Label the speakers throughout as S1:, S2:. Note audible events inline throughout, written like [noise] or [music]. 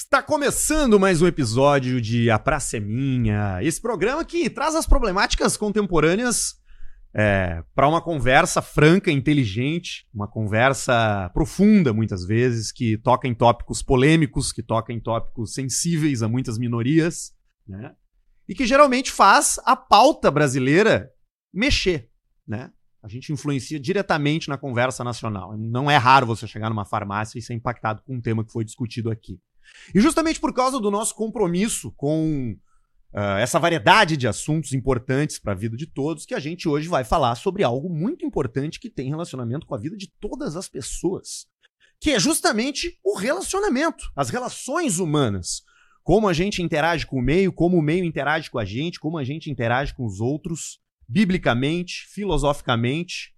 S1: Está começando mais um episódio de A Praça é Minha, esse programa que traz as problemáticas contemporâneas é, para uma conversa franca, inteligente, uma conversa profunda, muitas vezes, que toca em tópicos polêmicos, que toca em tópicos sensíveis a muitas minorias, né? E que geralmente faz a pauta brasileira mexer, né? A gente influencia diretamente na conversa nacional. Não é raro você chegar numa farmácia e ser impactado com um tema que foi discutido aqui. E justamente por causa do nosso compromisso com uh, essa variedade de assuntos importantes para a vida de todos, que a gente hoje vai falar sobre algo muito importante que tem relacionamento com a vida de todas as pessoas, que é justamente o relacionamento, as relações humanas. Como a gente interage com o meio, como o meio interage com a gente, como a gente interage com os outros, biblicamente, filosoficamente,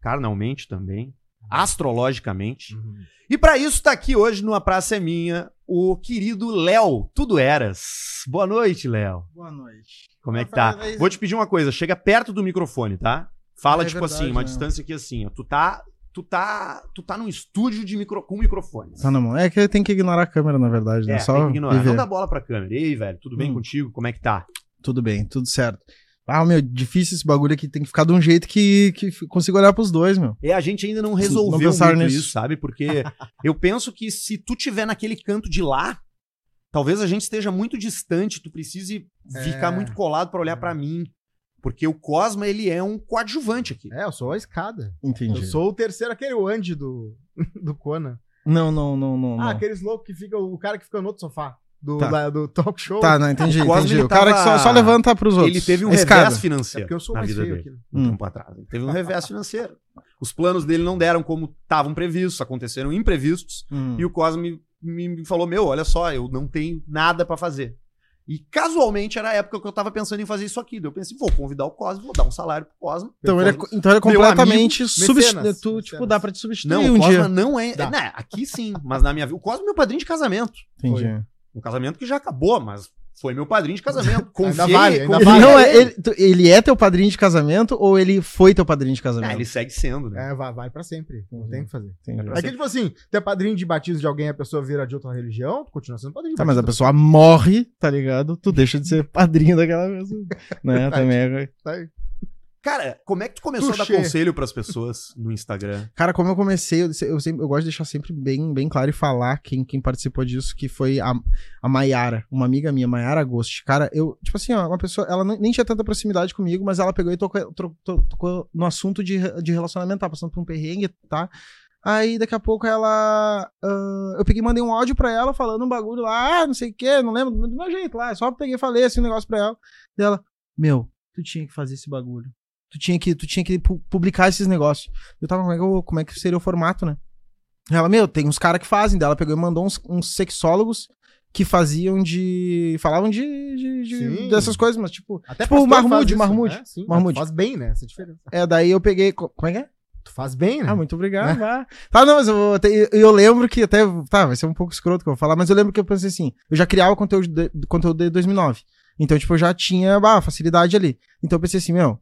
S1: carnalmente também, astrologicamente. Uhum. E para isso está aqui hoje numa Praça é Minha o querido Léo, tudo eras. Boa noite, Léo.
S2: Boa noite.
S1: Como é que tá? Vou te pedir uma coisa, chega perto do microfone, tá? Fala é tipo verdade, assim, uma né? distância aqui assim, ó. Tu tá tu tá, tu tá num estúdio de micro, com microfone.
S2: Tá na mão. É que tem que ignorar a câmera, na verdade, né? É,
S1: Só tem que ignorar. Viver. Não dá bola pra câmera. E aí, velho, tudo bem hum. contigo? Como é que tá?
S2: Tudo bem, tudo certo. Ah, meu, difícil esse bagulho aqui. Tem que ficar de um jeito que, que consiga olhar pros dois, meu.
S1: É, a gente ainda não resolveu não muito nisso. isso, sabe? Porque eu penso que se tu tiver naquele canto de lá, talvez a gente esteja muito distante, tu precise é... ficar muito colado para olhar é. para mim. Porque o Cosma, ele é um coadjuvante aqui.
S3: É, eu sou a escada.
S2: Entendi.
S3: Eu sou o terceiro, aquele o Andy do, [laughs] do Conan.
S2: Não, não, não, não.
S3: Ah,
S2: não.
S3: aqueles loucos que fica, o cara que fica no outro sofá do, tá. da, do talk show.
S2: Tá, não, entendi. O, entendi. o cara que só, só levanta pros outros.
S1: Ele teve um revés financeiro. É
S3: porque eu sou na vida dele. Aqui, né?
S1: Um hum. tempo atrás. Ele teve um revés financeiro. Os planos dele não deram como estavam previstos, aconteceram imprevistos. Hum. E o Cosme me, me falou: Meu, olha só, eu não tenho nada para fazer. E casualmente era a época que eu tava pensando em fazer isso aqui. Eu pensei, vou convidar o Cosme, vou dar um salário pro Cosme.
S2: Então, ele é, então ele é completamente substituído. Tipo, dá pra te substituir
S1: não,
S2: um
S1: o Cosme
S2: dia.
S1: não é. Né, aqui sim, mas na minha vida. O Cosme é meu padrinho de casamento.
S2: Entendi. Foi.
S1: Um casamento que já acabou, mas foi meu padrinho de casamento. [laughs] Confiei,
S2: ainda vale, ainda vale. Não, é, ele, ele, é teu padrinho de casamento ou ele foi teu padrinho de casamento? Ah,
S1: ele segue sendo, né?
S3: É, vai, vai pra sempre. Não uhum. tem o que fazer. É que, tipo assim, tu é padrinho de batismo de alguém a pessoa vira de outra religião, tu continua sendo padrinho de
S2: tá, Mas a pessoa morre, tá ligado? Tu deixa de ser [laughs] padrinho daquela pessoa. né? [laughs] Também é. Tá aí.
S1: Cara, como é que tu começou Tuxê. a dar conselho pras pessoas no Instagram? [laughs]
S2: Cara, como eu comecei, eu, eu, sempre, eu gosto de deixar sempre bem, bem claro e falar quem, quem participou disso, que foi a, a Maiara, uma amiga minha, Maiara Agosti. Cara, eu, tipo assim, ó, uma pessoa, ela nem tinha tanta proximidade comigo, mas ela pegou e tocou, tocou, tocou no assunto de, de relacionamento, tá passando por um perrengue, tá? Aí daqui a pouco ela. Uh, eu peguei e mandei um áudio pra ela falando um bagulho lá, ah, não sei o que, não lembro, do meu jeito lá. Só peguei e falei assim um negócio pra ela. Dela, meu, tu tinha que fazer esse bagulho tu tinha que, tu tinha que publicar esses negócios. Eu tava, como é que, eu, como é que seria o formato, né? Ela, meu, tem uns caras que fazem dela. Pegou e mandou uns, uns sexólogos que faziam de. falavam de, de, de dessas coisas, mas tipo.
S3: Até
S2: tipo o Marmude, Marmude.
S3: Né? Marmude. Faz bem, né? Essa diferença.
S2: É, daí eu peguei. Como é que é?
S3: Tu faz bem, né?
S2: Ah, muito obrigado. Né? Tá, não, mas eu, eu lembro que até. Tá, vai ser um pouco escroto que eu vou falar, mas eu lembro que eu pensei assim. Eu já criava conteúdo de, conteúdo de 2009. Então, tipo, eu já tinha bah, facilidade ali. Então eu pensei assim, meu,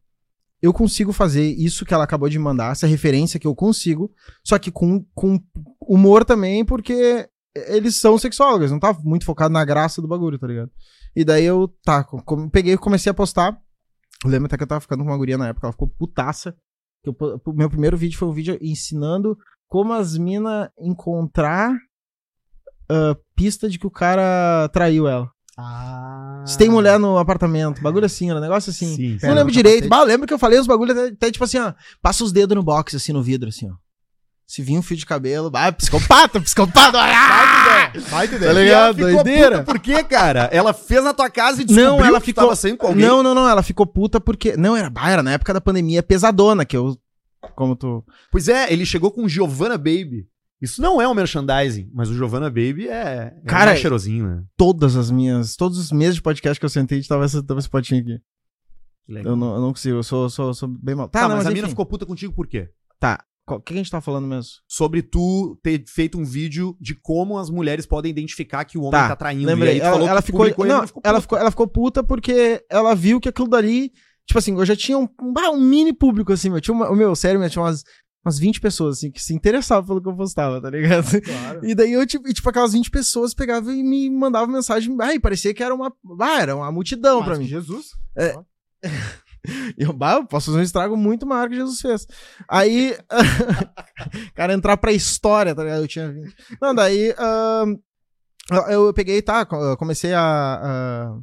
S2: eu consigo fazer isso que ela acabou de mandar, essa referência que eu consigo, só que com, com humor também, porque eles são sexólogos, não tá muito focado na graça do bagulho, tá ligado? E daí eu, tá, como, peguei e comecei a postar. Eu lembro até que eu tava ficando com uma guria na época, ela ficou putaça. Que o meu primeiro vídeo foi um vídeo ensinando como as minas encontrar uh, pista de que o cara traiu ela.
S3: Ah.
S2: Se tem mulher no apartamento, bagulho assim, um negócio assim. Sim, não lembro direito. Bah, lembro que eu falei os bagulhos até, até, tipo assim, ó. Passa os dedos no box, assim, no vidro, assim, ó. Se vir um fio de cabelo, vai, psicopata, psicopata. Ah!
S1: Vai entender. Tá ligado? Doideira. Por quê, cara? Ela fez na tua casa e
S2: descobriu não, ela que ficou... tava com alguém? Não, não, não. Ela ficou puta porque... Não, era, era na época da pandemia pesadona, que eu... Como tu...
S1: Pois é, ele chegou com Giovanna Baby. Isso não é um merchandising, mas o Giovanna Baby é,
S2: é Cara,
S1: cheirosinho, né?
S2: Todas as minhas, todos os meses de podcast que eu sentei, tava esse, tava esse potinho aqui. Legal. Eu não, eu não consigo, eu sou, sou, sou bem mal.
S1: Tá, tá não, mas, mas a mina ficou puta contigo por quê?
S2: Tá. O que a gente tá falando mesmo?
S1: Sobre tu ter feito um vídeo de como as mulheres podem identificar que o homem tá, tá traindo.
S2: Lembrei. ela, ela ficou, não, ela, ficou ela, ficou, ela ficou puta porque ela viu que aquilo dali Tipo assim, eu já tinha um, um, um mini público, assim, meu. Tinha uma, o meu, sério, meu, tinha umas umas 20 pessoas, assim, que se interessavam pelo que eu postava, tá ligado? Claro. E daí eu, tipo, e, tipo, aquelas 20 pessoas pegavam e me mandavam mensagem. Ai, parecia que era uma. Ah, era uma multidão Mas pra mim.
S3: Jesus.
S2: É. [laughs] eu, bah, eu posso fazer um estrago muito maior que Jesus fez. Aí. [laughs] cara, entrar pra história, tá ligado? Eu tinha 20. Não, daí. Uh, eu, eu peguei, tá? comecei a.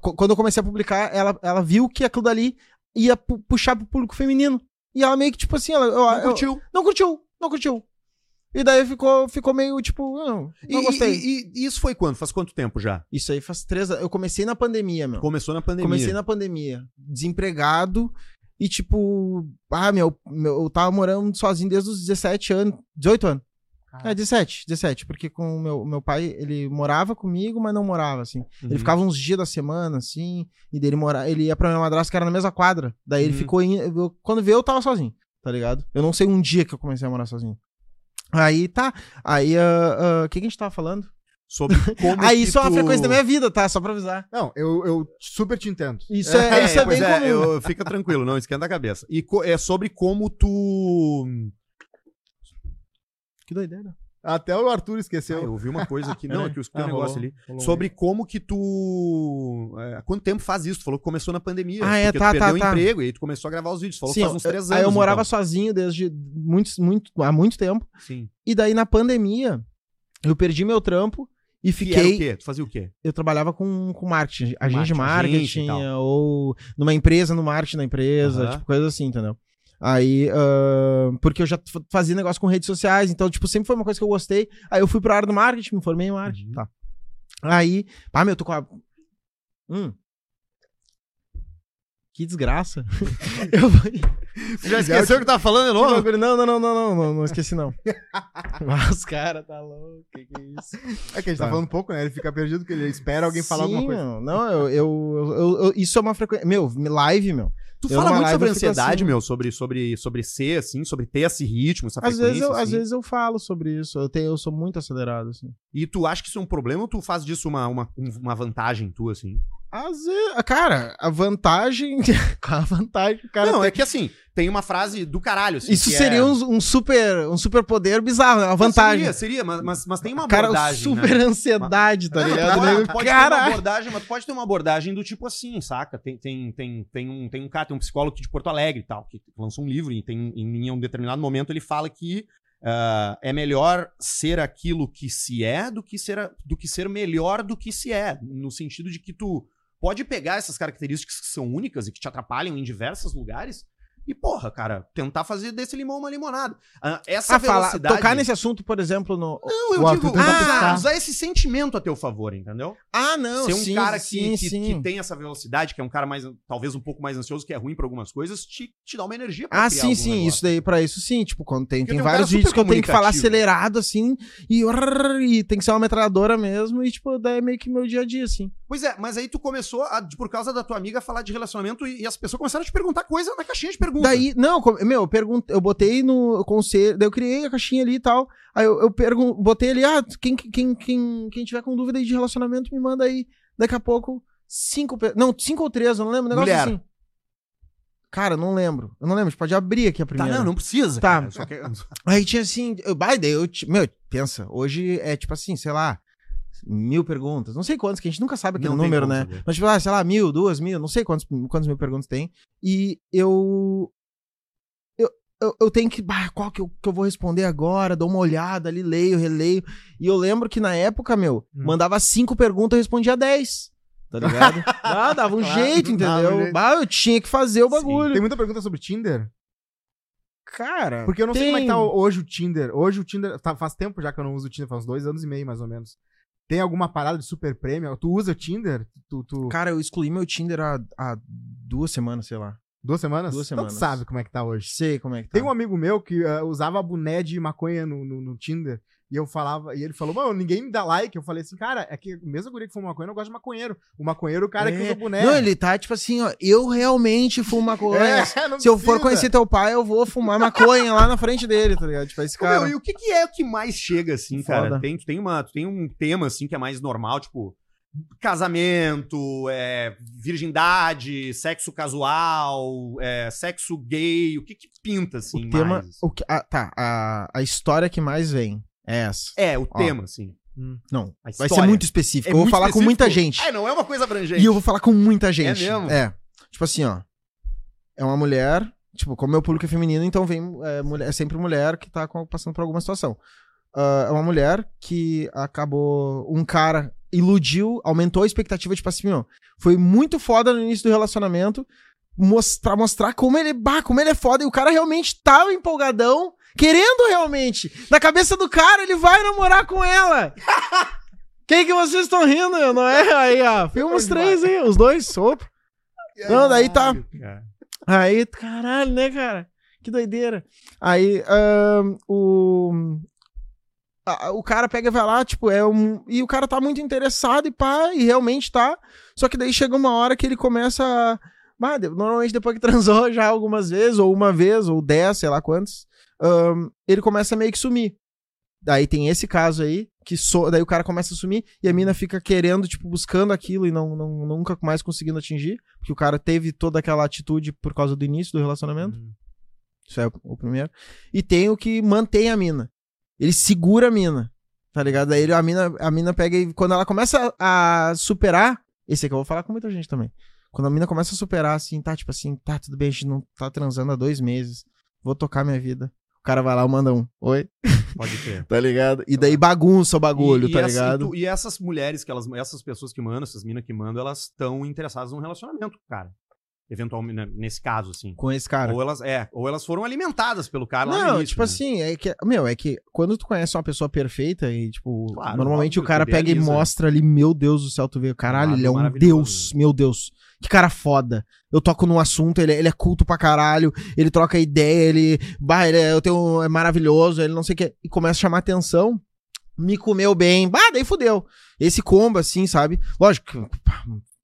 S2: Quando eu comecei a publicar, ela, ela viu que aquilo dali ia puxar pro público feminino. E ela meio que, tipo assim, ela. Eu,
S1: não curtiu.
S2: Eu, não curtiu, não curtiu. E daí ficou, ficou meio tipo, não, não
S1: e,
S2: gostei.
S1: E, e, isso foi quando? Faz quanto tempo já?
S2: Isso aí faz três anos. Eu comecei na pandemia, meu.
S1: Começou na pandemia.
S2: Comecei na pandemia. Desempregado. E tipo, ah, meu, meu eu tava morando sozinho desde os 17 anos. 18 anos. É, 17, 17, porque com o meu, meu pai, ele morava comigo, mas não morava, assim. Uhum. Ele ficava uns dias da semana, assim, e dele mora, ele ia pra minha madrasta que era na mesma quadra. Daí uhum. ele ficou, in, eu, quando veio eu tava sozinho, tá ligado? Eu não sei um dia que eu comecei a morar sozinho. Aí tá, aí, o uh, uh, que, que a gente tava falando?
S1: Sobre [laughs] como
S2: Aí isso tu... é uma frequência da minha vida, tá? Só pra avisar.
S3: Não, eu, eu super te entendo.
S2: Isso é, é isso é, bem é, comum.
S1: Eu, fica tranquilo, não esquenta a cabeça. E é sobre como tu
S2: que doideira.
S3: Até o Arthur esqueceu. Ah,
S1: eu ouvi uma coisa aqui. [laughs] Não, é que eu escutei ah, um negócio rolou, ali. Rolou sobre como que tu. É, há quanto tempo faz isso? Tu falou que começou na pandemia.
S2: Ah, é, tá,
S1: tu
S2: tá,
S1: perdeu
S2: tá.
S1: o emprego e aí tu começou a gravar os vídeos. Falou Sim, que faz uns três anos.
S2: Aí eu morava
S1: então.
S2: sozinho desde muito, muito, há muito tempo.
S1: Sim.
S2: E daí na pandemia, eu perdi meu trampo. E fiquei.
S1: o quê? Tu fazia o quê?
S2: Eu trabalhava com, com marketing, agente de marketing, ou numa empresa, no marketing da empresa, uhum. tipo, coisa assim, entendeu? Aí, uh, porque eu já fazia negócio com redes sociais, então, tipo, sempre foi uma coisa que eu gostei. Aí eu fui pra área do marketing, me formei em marketing. Uhum. Tá. Aí, pá, meu, eu tô com a. Hum. Que desgraça. [laughs]
S1: eu... Você já esqueceu o que tava falando de novo?
S2: Não, não, não, não, não, não, não esqueci não. [laughs] Mas, cara, tá louco, que que é isso?
S3: É que a gente tá, tá falando um pouco, né? Ele fica perdido porque ele espera alguém falar alguma
S2: coisa. Não, eu, eu, isso é uma frequência. Meu, live, meu.
S1: Tu fala muito sobre ansiedade, assim. meu, sobre, sobre, sobre ser, assim, sobre ter esse ritmo, essa
S2: às
S1: frequência.
S2: Vezes eu,
S1: assim.
S2: Às vezes eu falo sobre isso. Eu, tenho, eu sou muito acelerado, assim.
S1: E tu acha que isso é um problema ou tu faz disso uma, uma, uma vantagem tua, assim?
S2: Às vezes, cara, a vantagem. [laughs] A vantagem? Cara
S1: não, tem... é que assim, tem uma frase do caralho. Assim,
S2: Isso seria é... um, um, super, um super poder bizarro, né? Uma vantagem.
S1: Seria, seria, mas, mas, tem uma abordagem.
S2: Cara, super
S1: né?
S2: ansiedade, tá ligado?
S1: Pode, pode cara... ter uma abordagem, mas pode ter uma abordagem do tipo assim, saca? Tem, tem, tem, tem, um, tem um cara, tem um psicólogo de Porto Alegre e tal, que lançou um livro e tem, em um determinado momento ele fala que Uh, é melhor ser aquilo que se é do que ser, do que ser melhor do que se é. No sentido de que tu pode pegar essas características que são únicas e que te atrapalham em diversos lugares e, porra, cara, tentar fazer desse limão uma limonada. Uh, essa ah, velocidade...
S2: Fala, tocar nesse assunto, por exemplo, no...
S1: Não, eu o digo, ah, usar esse sentimento a teu favor, entendeu?
S2: Ah, não,
S1: Ser um
S2: sim,
S1: cara
S2: sim,
S1: que,
S2: sim.
S1: Que, que, tem essa velocidade, que é um cara mais, talvez um pouco mais ansioso, que é ruim pra algumas coisas, te, te dá uma energia
S2: pra Ah, sim, sim, negócio. isso daí, pra isso sim, tipo, quando tem, tem, tem vários vídeos que eu tenho que falar acelerado, assim, e, e tem que ser uma metralhadora mesmo, e, tipo, daí é meio que meu dia a dia, assim.
S1: Pois é, mas aí tu começou, a, por causa da tua amiga, a falar de relacionamento e, e as pessoas começaram a te perguntar coisa na caixinha de perguntas.
S2: Daí, não, meu, eu, perguntei, eu botei no conselho, daí eu criei a caixinha ali e tal. Aí eu, eu pergun botei ali, ah, quem, quem, quem, quem tiver com dúvida aí de relacionamento, me manda aí. Daqui a pouco, cinco. Não, cinco ou três, eu não lembro. Um negócio Mulher. assim. Cara, não lembro. Eu não lembro. A gente pode abrir aqui a primeira.
S1: Tá, não, não precisa.
S2: Tá. Cara, Aí tinha assim. Eu, daí eu, meu, pensa, hoje é tipo assim, sei lá, mil perguntas. Não sei quantos, que a gente nunca sabe aquele não número, né? Saber. Mas, tipo, ah, sei lá, mil, duas mil, não sei quantos, quantos mil perguntas tem. E eu eu, eu tenho que. Bah, qual que eu, que eu vou responder agora? Dou uma olhada ali, leio, releio. E eu lembro que na época, meu, hum. mandava cinco perguntas e respondia dez. Tá ligado? [laughs] ah, dava um claro, jeito, entendeu? Um jeito. Bah, eu tinha que fazer o bagulho. Sim.
S3: Tem muita pergunta sobre Tinder?
S2: Cara.
S3: Porque eu não tem... sei como é que tá hoje o Tinder. Hoje o Tinder. Tá, faz tempo já que eu não uso o Tinder, faz uns dois anos e meio, mais ou menos. Tem alguma parada de super prêmio? Tu usa o Tinder? Tu, tu...
S2: Cara, eu excluí meu Tinder há, há duas semanas, sei lá.
S3: Duas semanas?
S2: Duas semanas.
S3: Então tu sabe como é que tá hoje.
S2: Sei como é que tá.
S3: Tem um amigo meu que uh, usava boné de maconha no, no, no, Tinder. E eu falava, e ele falou, mano, ninguém me dá like. Eu falei assim, cara, é que mesmo guria que for maconha, eu gosto de maconheiro. O maconheiro, o cara é. que usa boné.
S2: Não, ele tá tipo assim, ó, eu realmente fumo [laughs] maconha. É, Se precisa. eu for conhecer teu pai, eu vou fumar maconha lá na frente dele, tá ligado? Tipo, esse cara.
S1: Meu, e o que, que é o que mais chega, assim, Foda. cara? Tem, tem, uma, tem um tema, assim, que é mais normal, tipo casamento, é, virgindade, sexo casual, é, sexo gay, o que que pinta, assim,
S2: o tema.
S1: mais?
S2: O que, ah, tá. A, a história que mais vem é essa.
S1: É, o
S2: Ó.
S1: tema, assim.
S2: Não.
S1: A
S2: Vai ser muito específico.
S1: É
S2: eu vou falar com muita
S1: específico?
S2: gente.
S1: É, não é uma coisa abrangente.
S2: E eu vou falar com muita gente.
S1: mesmo?
S2: É. Tipo assim, ó. É uma mulher. Tipo, como meu público é feminino, então vem. É, mulher, é sempre mulher que tá com- passando por alguma situação. Ah, é uma mulher que acabou. Um cara iludiu, aumentou a expectativa, tipo assim, ó. Foi muito foda no início do relacionamento. Mostrar, mostrar como ele, bah, como ele é foda. E o cara realmente tava empolgadão, querendo realmente. Na cabeça do cara, ele vai namorar com ela. [laughs] Quem que vocês estão rindo, meu? Não é? Aí, ó. Filma os três aí, os dois, opa. Não, daí tá. Aí, caralho, né, cara? Que doideira. Aí, ahn, o. o cara pega e vai lá, tipo, é um. E o cara tá muito interessado e pá, e realmente tá. Só que daí chega uma hora que ele começa a. Normalmente depois que [laughs] transou já algumas vezes, ou uma vez, ou dez, sei lá quantos, ahn, ele começa a meio que sumir. Daí tem esse caso aí, que so... daí o cara começa a sumir e a mina fica querendo, tipo, buscando aquilo e não, não, nunca mais conseguindo atingir, porque o cara teve toda aquela atitude por causa do início do relacionamento. Isso é o primeiro. E tem o que mantém a mina. Ele segura a mina. Tá ligado? Daí ele- a mina, a mina pega e quando ela começa a, a superar, esse aqui eu vou falar com muita gente também. Quando a mina começa a superar, assim, tá, tipo assim, tá, tudo bem, a gente não tá transando há dois meses. Vou tocar minha vida. O cara vai lá e manda um. Oi?
S1: Pode ter. [laughs]
S2: Tá ligado? E daí bagunça o bagulho,
S1: E- e
S2: tá
S1: essa-
S2: ligado?
S1: e tu- E essas mulheres, que elas, essas pessoas que mandam, essas minas que mandam, elas estão interessadas num relacionamento, cara. Eventualmente, né, nesse caso, assim.
S2: Com esse cara.
S1: Ou elas, é, ou elas foram alimentadas pelo cara
S2: Não,
S1: início,
S2: tipo
S1: né?
S2: assim, é que, meu, é que quando tu conhece uma pessoa perfeita e, tipo,
S1: Claro,
S2: normalmente o cara pega e mostra ali, meu Deus do céu, tu vê, caralho,
S1: lado
S2: ele é um deus, meu Deus. Que cara foda. Eu toco num assunto, ele, ele é culto pra caralho, ele troca ideia, ele, bah, ele é, eu tenho, é maravilhoso, ele não sei o que, e começa a chamar atenção, me comeu bem, bah, daí fudeu. Esse combo, assim, sabe? Lógico,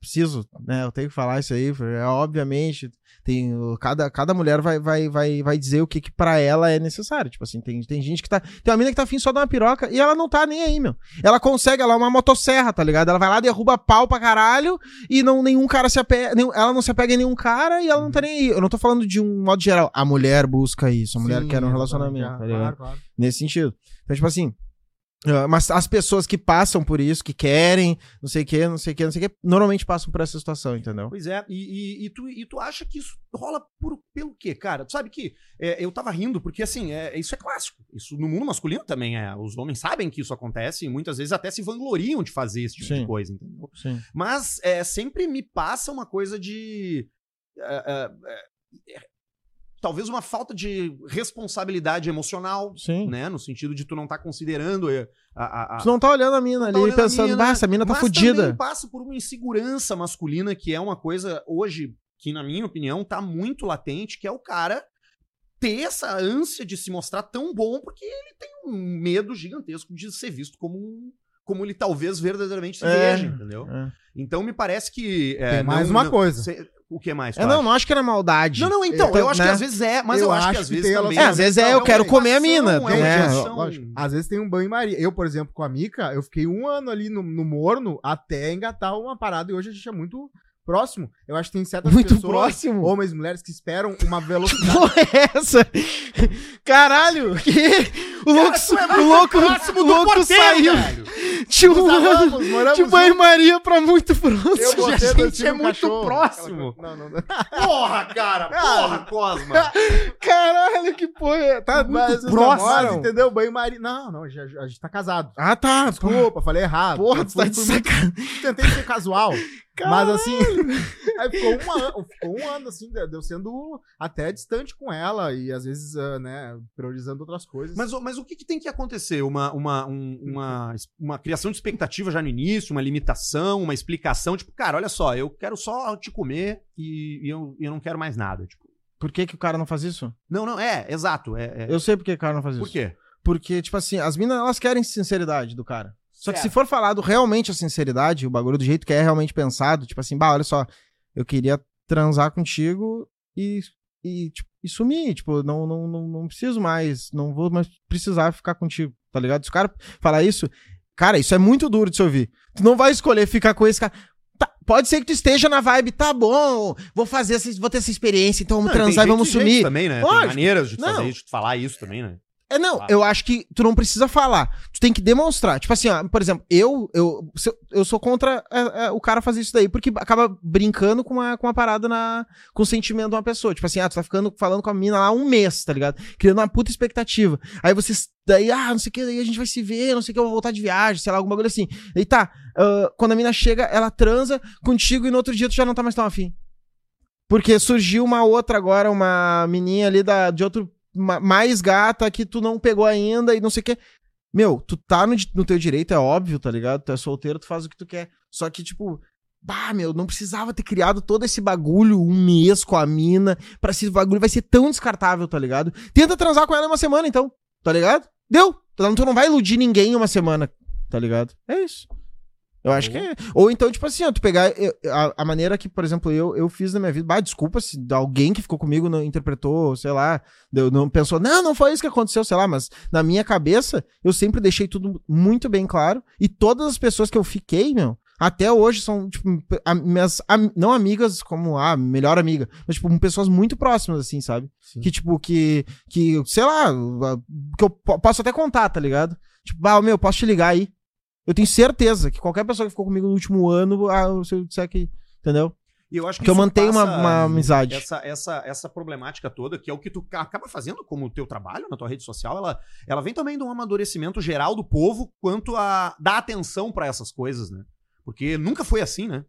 S2: preciso, né, eu tenho que falar isso aí, é, obviamente, tem cada, cada mulher vai, vai, vai, vai dizer o que que pra ela é necessário. Tipo assim, tem, tem gente que tá. Tem uma mina que tá afim só de uma piroca e ela não tá nem aí, meu. Ela consegue, ela é uma motosserra, tá ligado? Ela vai lá, derruba pau pra caralho e não, nenhum cara se apega. nenhum- ela não se apega em nenhum cara e ela não tá nem aí. Eu não tô falando de um modo geral. A mulher busca isso, a mulher
S3: Sim,
S2: quer um relacionamento, tá ligado?
S3: claro, claro.
S2: Nesse sentido. Então, tipo assim. Ah, Mas as pessoas que passam por isso, que querem, não sei o que, não sei o que, não sei o que, normalmente passam por essa situação, entendeu?
S1: Pois é, e, e- e tu, e tu acha que isso rola por, pelo quê, cara? Tu sabe que é, eu tava rindo, porque assim, é, isso é clássico. Isso no mundo masculino também é. Os homens sabem que isso acontece e muitas vezes até se vangloriam de fazer esse tipo
S2: Sim.
S1: de coisa, entendeu?
S2: Sim.
S1: Mas é, sempre me passa uma coisa de. é, é, é, talvez uma falta de responsabilidade emocional,
S2: Sim.
S1: né? No sentido de tu não estar considerando é, a- a- a,
S2: Tu não tá olhando a mina
S1: tá
S2: ali
S1: a
S2: pensando,
S1: mina,
S2: essa mina tá
S1: mas
S2: fudida.
S1: também passa por uma insegurança masculina que é uma coisa hoje que na minha opinião tá muito latente, que é o cara ter essa ânsia de se mostrar tão bom porque ele tem um medo gigantesco de ser visto como um como ele talvez verdadeiramente se
S2: É.
S1: veja, entendeu?
S2: É.
S1: Então me parece que é,
S3: Tem mais
S1: não-
S3: uma
S1: não-
S3: coisa.
S1: cê- o que mais?
S2: É, não, não acho que era maldade.
S1: Não, não, então,
S2: Então,
S1: eu acho
S2: né?
S1: que às vezes é, mas eu,
S3: Eu
S1: acho que
S3: acho
S1: às
S3: que
S1: vezes
S3: tem
S1: também.
S2: É, às vezes é, eu quero comer a mina,
S1: É
S2: né?
S1: educação.
S3: Lógico. Às vezes tem um banho-maria. Eu, por exemplo, com a Mica, eu fiquei um ano ali no, no morno até engatar uma parada e hoje a gente é muito próximo. Eu acho que tem certas
S2: Muito
S3: pessoas,
S2: próximo?
S3: homens e mulheres, que esperam uma velocidade. [laughs]
S2: porra é essa? Caralho, que... O louco,
S1: tu é
S2: o louco,
S1: próximo
S2: o louco
S1: porteiro,
S2: saiu
S1: velho.
S2: um ano
S3: amamos, moramos
S2: de
S3: juntos.
S2: banho-maria pra muito próximo.
S3: Eu
S1: A
S3: botei
S1: gente é
S3: no
S1: muito
S3: cachorro.
S1: próximo.
S3: Não, não, não. [laughs]
S1: Porra, cara, porra, Cosma.
S2: Caralho, que porra é? Tá
S3: Mas
S2: muito próximo.
S3: namoram, entendeu? Banho-maria. Não, não, a gente tá casado.
S2: Ah, tá.
S3: Desculpa, falei errado.
S2: Porra, tu tá de sacanagem.
S3: Tentei ser casual. Mas assim, [laughs] aí ficou um, ano, ficou um ano, assim, de- de eu sendo até distante com ela e às vezes, ah, né, priorizando outras coisas.
S1: Mas, o- mas o que, que tem que acontecer? Uma, uma, um- uma, uma criação de expectativa já no início, uma limitação, uma explicação, tipo, cara, olha só, eu quero só te comer e, e eu, eu não quero mais nada. Tipo,
S2: Por que, que o cara não faz isso?
S1: não, não, é, exato. É, é-
S2: Eu sei por que o cara não faz isso.
S1: Por quê?
S2: Porque, tipo assim, as minas, elas querem sinceridade do cara. Só que
S1: Certo.
S2: se for falado realmente a sinceridade, o bagulho do jeito que é realmente pensado, tipo assim, bah, olha só, eu queria transar contigo e, e, tipo, e sumir, tipo, não, não, não, não preciso mais, não vou mais precisar ficar contigo, tá ligado? Se o cara falar isso, Cara, isso é muito duro de se ouvir. Tu não vai escolher ficar com esse cara. Tá, pode ser que tu esteja na vibe, tá bom, vou fazer essa, vou ter essa experiência, então vamos
S1: Não,
S2: transar e vamos sumir.
S1: também, né?
S2: Lógico.
S1: Tem maneiras de fazer isso, de falar isso também, né?
S2: É, não,
S1: Claro.
S2: eu acho que tu não precisa falar. Tu tem que demonstrar. Tipo assim, ó, por exemplo, eu eu, eu, eu sou contra é, é, o cara fazer isso daí, porque acaba brincando com uma, com uma parada na, com o sentimento de uma pessoa. Tipo assim, ah, tu tá ficando falando com a mina lá um mês, tá ligado? Criando uma puta expectativa. Aí vocês, daí, ah, não sei o que, daí a gente vai se ver, não sei o que, eu vou voltar de viagem, sei lá, algum bagulho assim. Aí tá, ah, quando a mina chega, ela transa contigo e no outro dia tu já não tá mais tão afim. Porque surgiu uma outra agora, uma menina ali da, de outro. Ma- mais gata que tu não pegou ainda e não sei o quê. Meu, tu tá no, no teu direito, é óbvio, tá ligado? Tu é solteiro, tu faz o que tu quer. Só que, tipo, bah, meu, não precisava ter criado todo esse bagulho um mês com a mina pra esse bagulho vai ser tão descartável, tá ligado? Tenta transar com ela uma semana, então, tá ligado? Deu. Tu não vai iludir ninguém uma semana, tá ligado? É isso. Eu acho que é. Ou então, tipo assim, ó, tu pegar eu- a, a maneira que, por exemplo, eu, eu fiz na minha vida. Bah, desculpa se alguém que ficou comigo não interpretou, sei lá, deu, não pensou, não, não foi isso que aconteceu, sei lá, mas na minha cabeça, eu sempre deixei tudo muito bem claro. E todas as pessoas que eu fiquei, meu, até hoje são, tipo, a- minhas, am- não amigas como a melhor amiga, mas, tipo, pessoas muito próximas, assim, sabe?
S3: Sim.
S2: Que, tipo, que, que, sei lá, que eu po- posso até contar, tá ligado? Tipo, bah, meu, posso te ligar aí. Eu tenho certeza que qualquer pessoa que ficou comigo no último ano, ah, se eu disser que. Entendeu?
S1: E eu acho que,
S2: Que eu mantenho uma- uma amizade.
S1: Essa, essa, essa problemática toda, que é o que tu ca- acaba fazendo como teu trabalho na tua rede social, ela, ela vem também de um amadurecimento geral do povo quanto a dar atenção pra essas coisas, né? Porque nunca foi assim, né?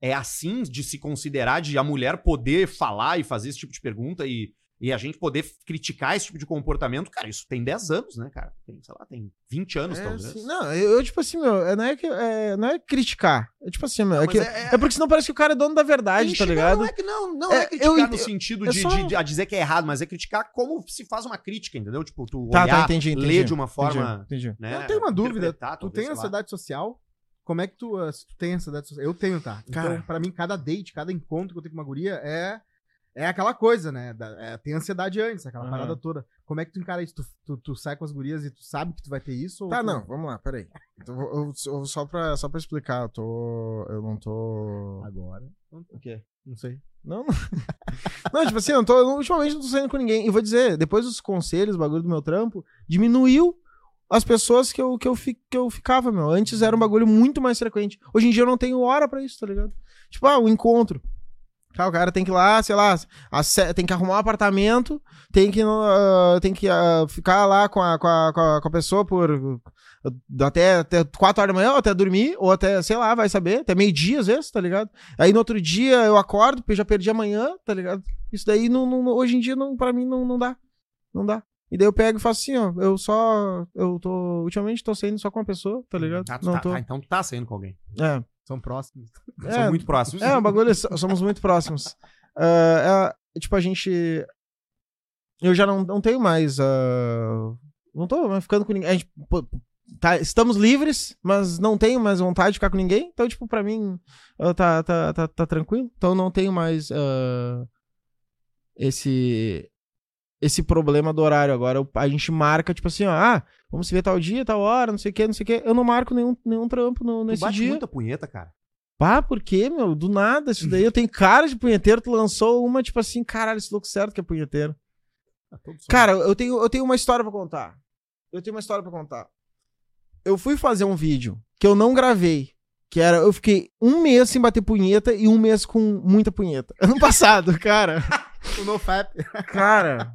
S1: É assim de se considerar de a mulher poder falar e fazer esse tipo de pergunta e, e a gente poder criticar esse tipo de comportamento. Cara, isso tem 10 anos, né, cara? Tem, sei lá, tem 20 anos,
S2: É,
S1: talvez.
S2: assim, não, eu, eu, tipo assim, meu, é- não é, que, é, não é criticar. É tipo assim, meu, é,
S1: Mas
S2: que,
S1: é-
S2: é, porque senão parece que o cara é dono da verdade, tá
S1: Enxergar
S2: ligado?
S1: Não é, que não, não
S2: É,
S1: é, criticar
S2: eu
S1: no
S2: ent-
S1: sentido
S2: é
S1: de,
S2: só-
S1: de- de- a dizer que é errado, mas é criticar como se faz uma crítica, entendeu? Tipo, tu
S2: Tá,
S1: olhar,
S2: tá, entendi, entendi.
S1: ler de uma forma,
S2: Entendi. entendi.
S1: né?
S3: Eu tenho uma dúvida.
S1: interpretar,
S3: Tu
S1: talvez,
S3: tem ansiedade social? Como é que tu. ah, Se tu tem ansiedade social? Eu tenho, tá? Então,
S2: Cara.
S3: pra mim, cada date, cada encontro que eu tenho com uma guria é. É aquela coisa, né? Da- é, tem ansiedade antes, aquela
S2: Aham.
S3: parada toda. Como é que tu encara isso? Tu, tu, tu sai com as gurias e tu sabe que tu vai ter isso?
S2: Tá,
S3: tu-
S2: não, vamos lá, peraí. Então, eu- eu- só, pra, só pra explicar, eu tô. Eu não tô.
S3: Agora.
S2: O quê?
S3: Não sei.
S2: Não, não. [laughs] não, tipo assim, eu, não tô, eu não- ultimamente não tô saindo com ninguém. E vou dizer, depois dos conselhos, o bagulho do meu trampo, diminuiu as pessoas que eu, que, eu fi- que eu ficava, meu. Antes era um bagulho muito mais frequente. Hoje em dia eu não tenho hora pra isso, tá ligado? Tipo, ah, o encontro. Tá, o cara tem que ir lá, sei lá, tem que arrumar um apartamento, tem que, ah, tem que ah, ficar lá com a, com, a, com, a, com a pessoa por até, até 4 horas da manhã, ou até dormir, ou até, sei lá, vai saber, até meio-dia às vezes, tá ligado? Aí no outro dia eu acordo, porque já perdi amanhã, tá ligado? Isso daí não, não- hoje em dia não, pra mim não, não dá. Não dá. E daí eu pego e faço assim, ó, eu só, eu tô, ultimamente tô saindo só com uma pessoa, tá ligado?
S1: Tu
S2: não
S1: tá-
S2: tô.
S1: tá, então tu tá saindo com alguém.
S2: É.
S3: São próximos. [laughs]
S1: São
S2: É,
S1: muito próximos.
S2: É, o bagulho, so- somos muito próximos. Ah, é, tipo, a gente. Eu já não, não tenho mais. ah, não tô mais ficando com ninguém. A gente, pô, tá, estamos livres, mas não tenho mais vontade de ficar com ninguém. Então, tipo, pra mim, ah, tá, tá, tá, tá tranquilo. Então, não tenho mais esse. Esse problema do horário. Agora a gente marca, tipo assim, ó, ah, vamos se ver tal dia, tal hora, não sei o que, não sei o que. Eu não marco nenhum, nenhum trampo no,
S1: Tu
S2: nesse
S1: bate
S2: dia.
S1: muita punheta, cara.
S2: Pá, por quê, meu? Do nada, isso daí. Eu tenho cara de punheteiro, tu lançou uma, tipo assim, caralho, esse louco certo que é punheteiro.
S3: Ah.
S2: Cara, eu tenho, eu tenho uma história pra contar. Eu tenho uma história pra contar. Eu fui fazer um vídeo que eu não gravei. Que era, eu fiquei um mês sem bater punheta e um mês com muita punheta. [laughs] Ano passado, cara. [laughs]
S3: o NoFap.
S2: Cara,